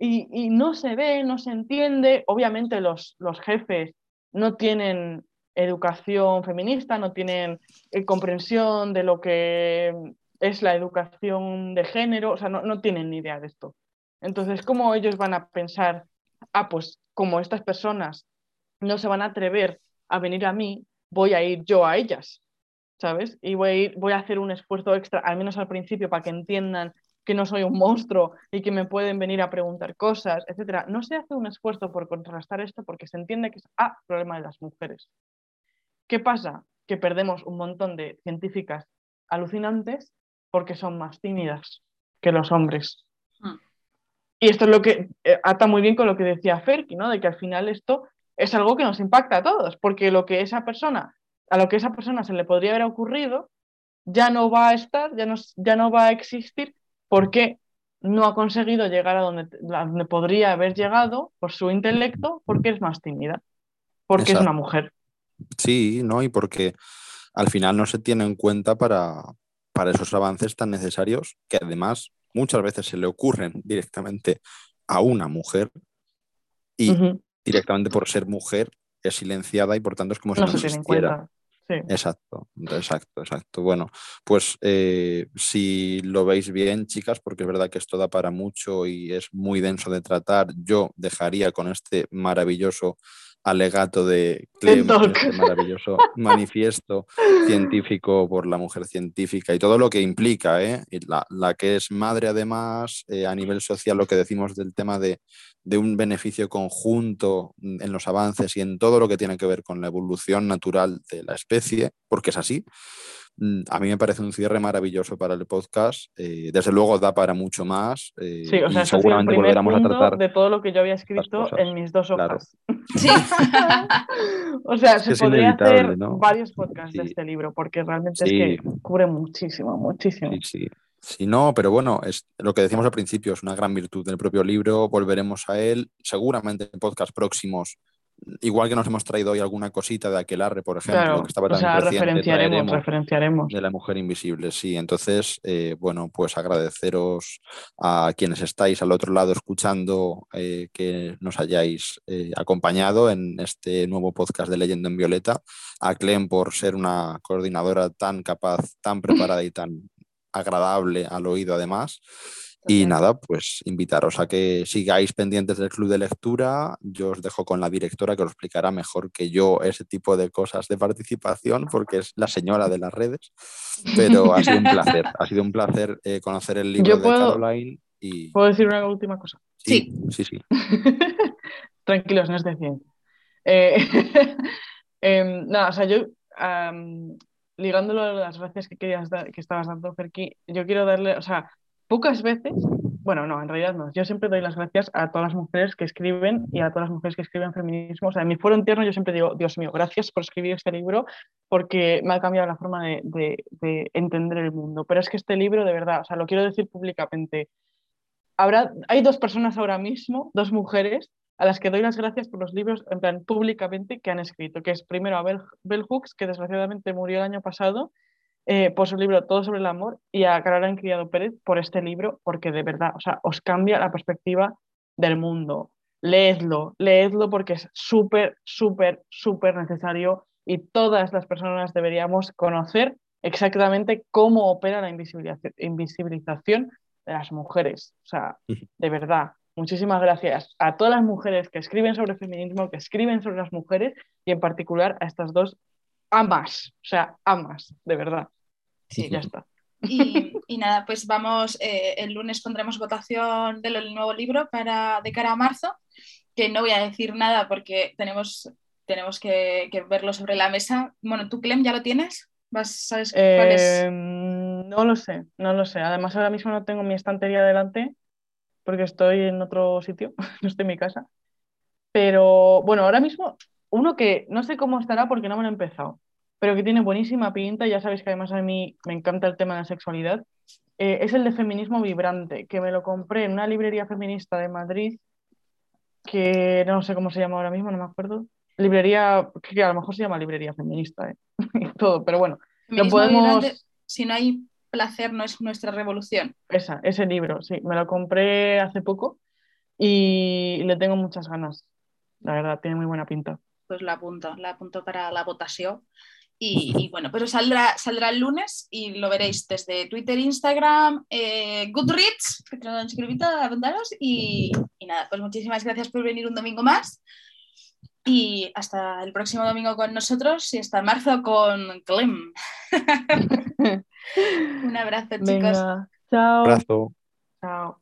Y, no se ve, no se entiende. Obviamente los, los jefes no tienen educación feminista, no tienen eh, comprensión de lo que es la educación de género, o sea, no, no tienen ni idea de esto. Entonces, ¿cómo ellos van a pensar ah, pues como estas personas no se van a atrever a venir a mí, voy a ir yo a ellas, ¿sabes? Y voy a, ir, voy a hacer un esfuerzo extra, al menos al principio, para que entiendan que no soy un monstruo y que me pueden venir a preguntar cosas, etcétera. No se hace un esfuerzo por contrastar esto porque se entiende que es ah, problema de las mujeres. ¿Qué pasa? Que perdemos un montón de científicas alucinantes porque son más tímidas que los hombres. Y esto es lo que eh, ata muy bien con lo que decía Ferki, ¿no? De que al final esto es algo que nos impacta a todos, porque lo que esa persona, a lo que esa persona se le podría haber ocurrido, ya no va a estar, ya no, ya no va a existir, porque no ha conseguido llegar a donde, donde podría haber llegado por su intelecto, porque es más tímida, porque es una mujer. Sí, ¿no? Y porque al final no se tiene en cuenta para, para esos avances tan necesarios que además muchas veces se le ocurren directamente a una mujer y directamente por ser mujer es silenciada y por tanto es como si no, se existiera. Exacto, exacto, exacto. Bueno, pues eh, si lo veis bien, chicas, porque es verdad que esto da para mucho y es muy denso de tratar, yo dejaría con este maravilloso alegato de Clem, este maravilloso manifiesto científico por la mujer científica y todo lo que implica, ¿eh? la, que es madre además eh, a nivel social, lo que decimos del tema de, de, un beneficio conjunto en los avances y en todo lo que tiene que ver con la evolución natural de la especie, porque es así, a mí me parece un cierre maravilloso para el podcast. Eh, desde luego da para mucho más. eh, Sí, o sea, y seguramente volveremos a tratar. de todo lo que yo había escrito en mis dos Claro. hojas. Sí. O sea, Es se podría inevitable, hacer ¿no? varios podcasts de este libro, porque realmente Sí. es que cubre muchísimo, muchísimo. Sí, sí. Sí, no, pero bueno, es lo que decíamos al principio, es una gran virtud del propio libro, volveremos a él, seguramente en podcast próximos, igual que nos hemos traído hoy alguna cosita de Aquelarre, por ejemplo, Claro, que estaba o tan sea, reciente, referenciaremos, de la mujer invisible, sí. Entonces, eh, bueno, pues agradeceros a quienes estáis al otro lado escuchando eh, que nos hayáis eh, acompañado en este nuevo podcast de Leyendo en Violeta, a Clem por ser una coordinadora tan capaz, tan preparada y tan agradable al oído además. Y nada, pues invitaros a que sigáis pendientes del club de lectura. Yo os dejo con la directora que os explicará mejor que yo ese tipo de cosas de participación, porque es la señora de las redes. Pero ha sido un placer, ha sido un placer eh, conocer el libro Yo de puedo- Caroline. Y ¿Puedo decir una última cosa? sí, sí, sí. Tranquilos, no es de ciencia. Eh, em, nada, o sea, yo, ligándolo a las gracias que querías dar- que estabas dando, Ferki, yo quiero darle, o sea, pocas veces, bueno, no, en realidad no, yo siempre doy las gracias a todas las mujeres que escriben y a todas las mujeres que escriben feminismo. O sea, en mi foro interno yo siempre digo, Dios mío, gracias por escribir este libro porque me ha cambiado la forma de, de- de entender el mundo. Pero es que este libro, de verdad, o sea, lo quiero decir públicamente, habrá, hay dos personas ahora mismo, dos mujeres, a las que doy las gracias por los libros, en plan, públicamente, que han escrito, que es primero a Bell, Bell Hooks, que desgraciadamente murió el año pasado, eh, por su libro Todo sobre el amor, y a Caroline Criado Pérez por este libro, porque de verdad, o sea, os cambia la perspectiva del mundo. Leedlo, leedlo porque es súper, súper, súper necesario y todas las personas deberíamos conocer exactamente cómo opera la invisibilización, invisibilización de las mujeres. O sea, de verdad, muchísimas gracias a todas las mujeres que escriben sobre feminismo, que escriben sobre las mujeres y en particular a estas dos amas, o sea, amas, de verdad. Sí. Ya está. Y, y nada, pues vamos, eh, el lunes pondremos votación del nuevo libro para de cara a marzo, que no voy a decir nada porque tenemos, tenemos que, que verlo sobre la mesa. Bueno, ¿tú, Clem, ya lo tienes? ¿Vas, ¿Sabes cuál es? Eh, no lo sé, no lo sé. Además, ahora mismo no tengo mi estantería delante porque estoy en otro sitio, no estoy en mi casa. Pero bueno, ahora mismo uno que no sé cómo estará porque no me lo he empezado, pero que tiene buenísima pinta, ya sabéis que además a mí me encanta el tema de la sexualidad, eh, es el de feminismo vibrante, que me lo compré en una librería feminista de Madrid, que no sé cómo se llama ahora mismo, no me acuerdo. Librería, que a lo mejor se llama librería feminista, eh, y todo, pero bueno, lo Feminismo podemos... vibrante, si no hay placer, no es nuestra revolución. Esa, ese libro, sí, me lo compré hace poco y le tengo muchas ganas. La verdad, tiene muy buena pinta. Pues la apunto, la apunto para la votación. Y, y bueno, pero saldrá, saldrá el lunes y lo veréis desde Twitter, Instagram, eh, Goodreads, que te lo han escrito, apuntaros. Y, y nada, pues muchísimas gracias por venir un domingo más. Y hasta el próximo domingo con nosotros y hasta marzo con Clem. un abrazo, chicos. Venga, chao. Abrazo. Chao.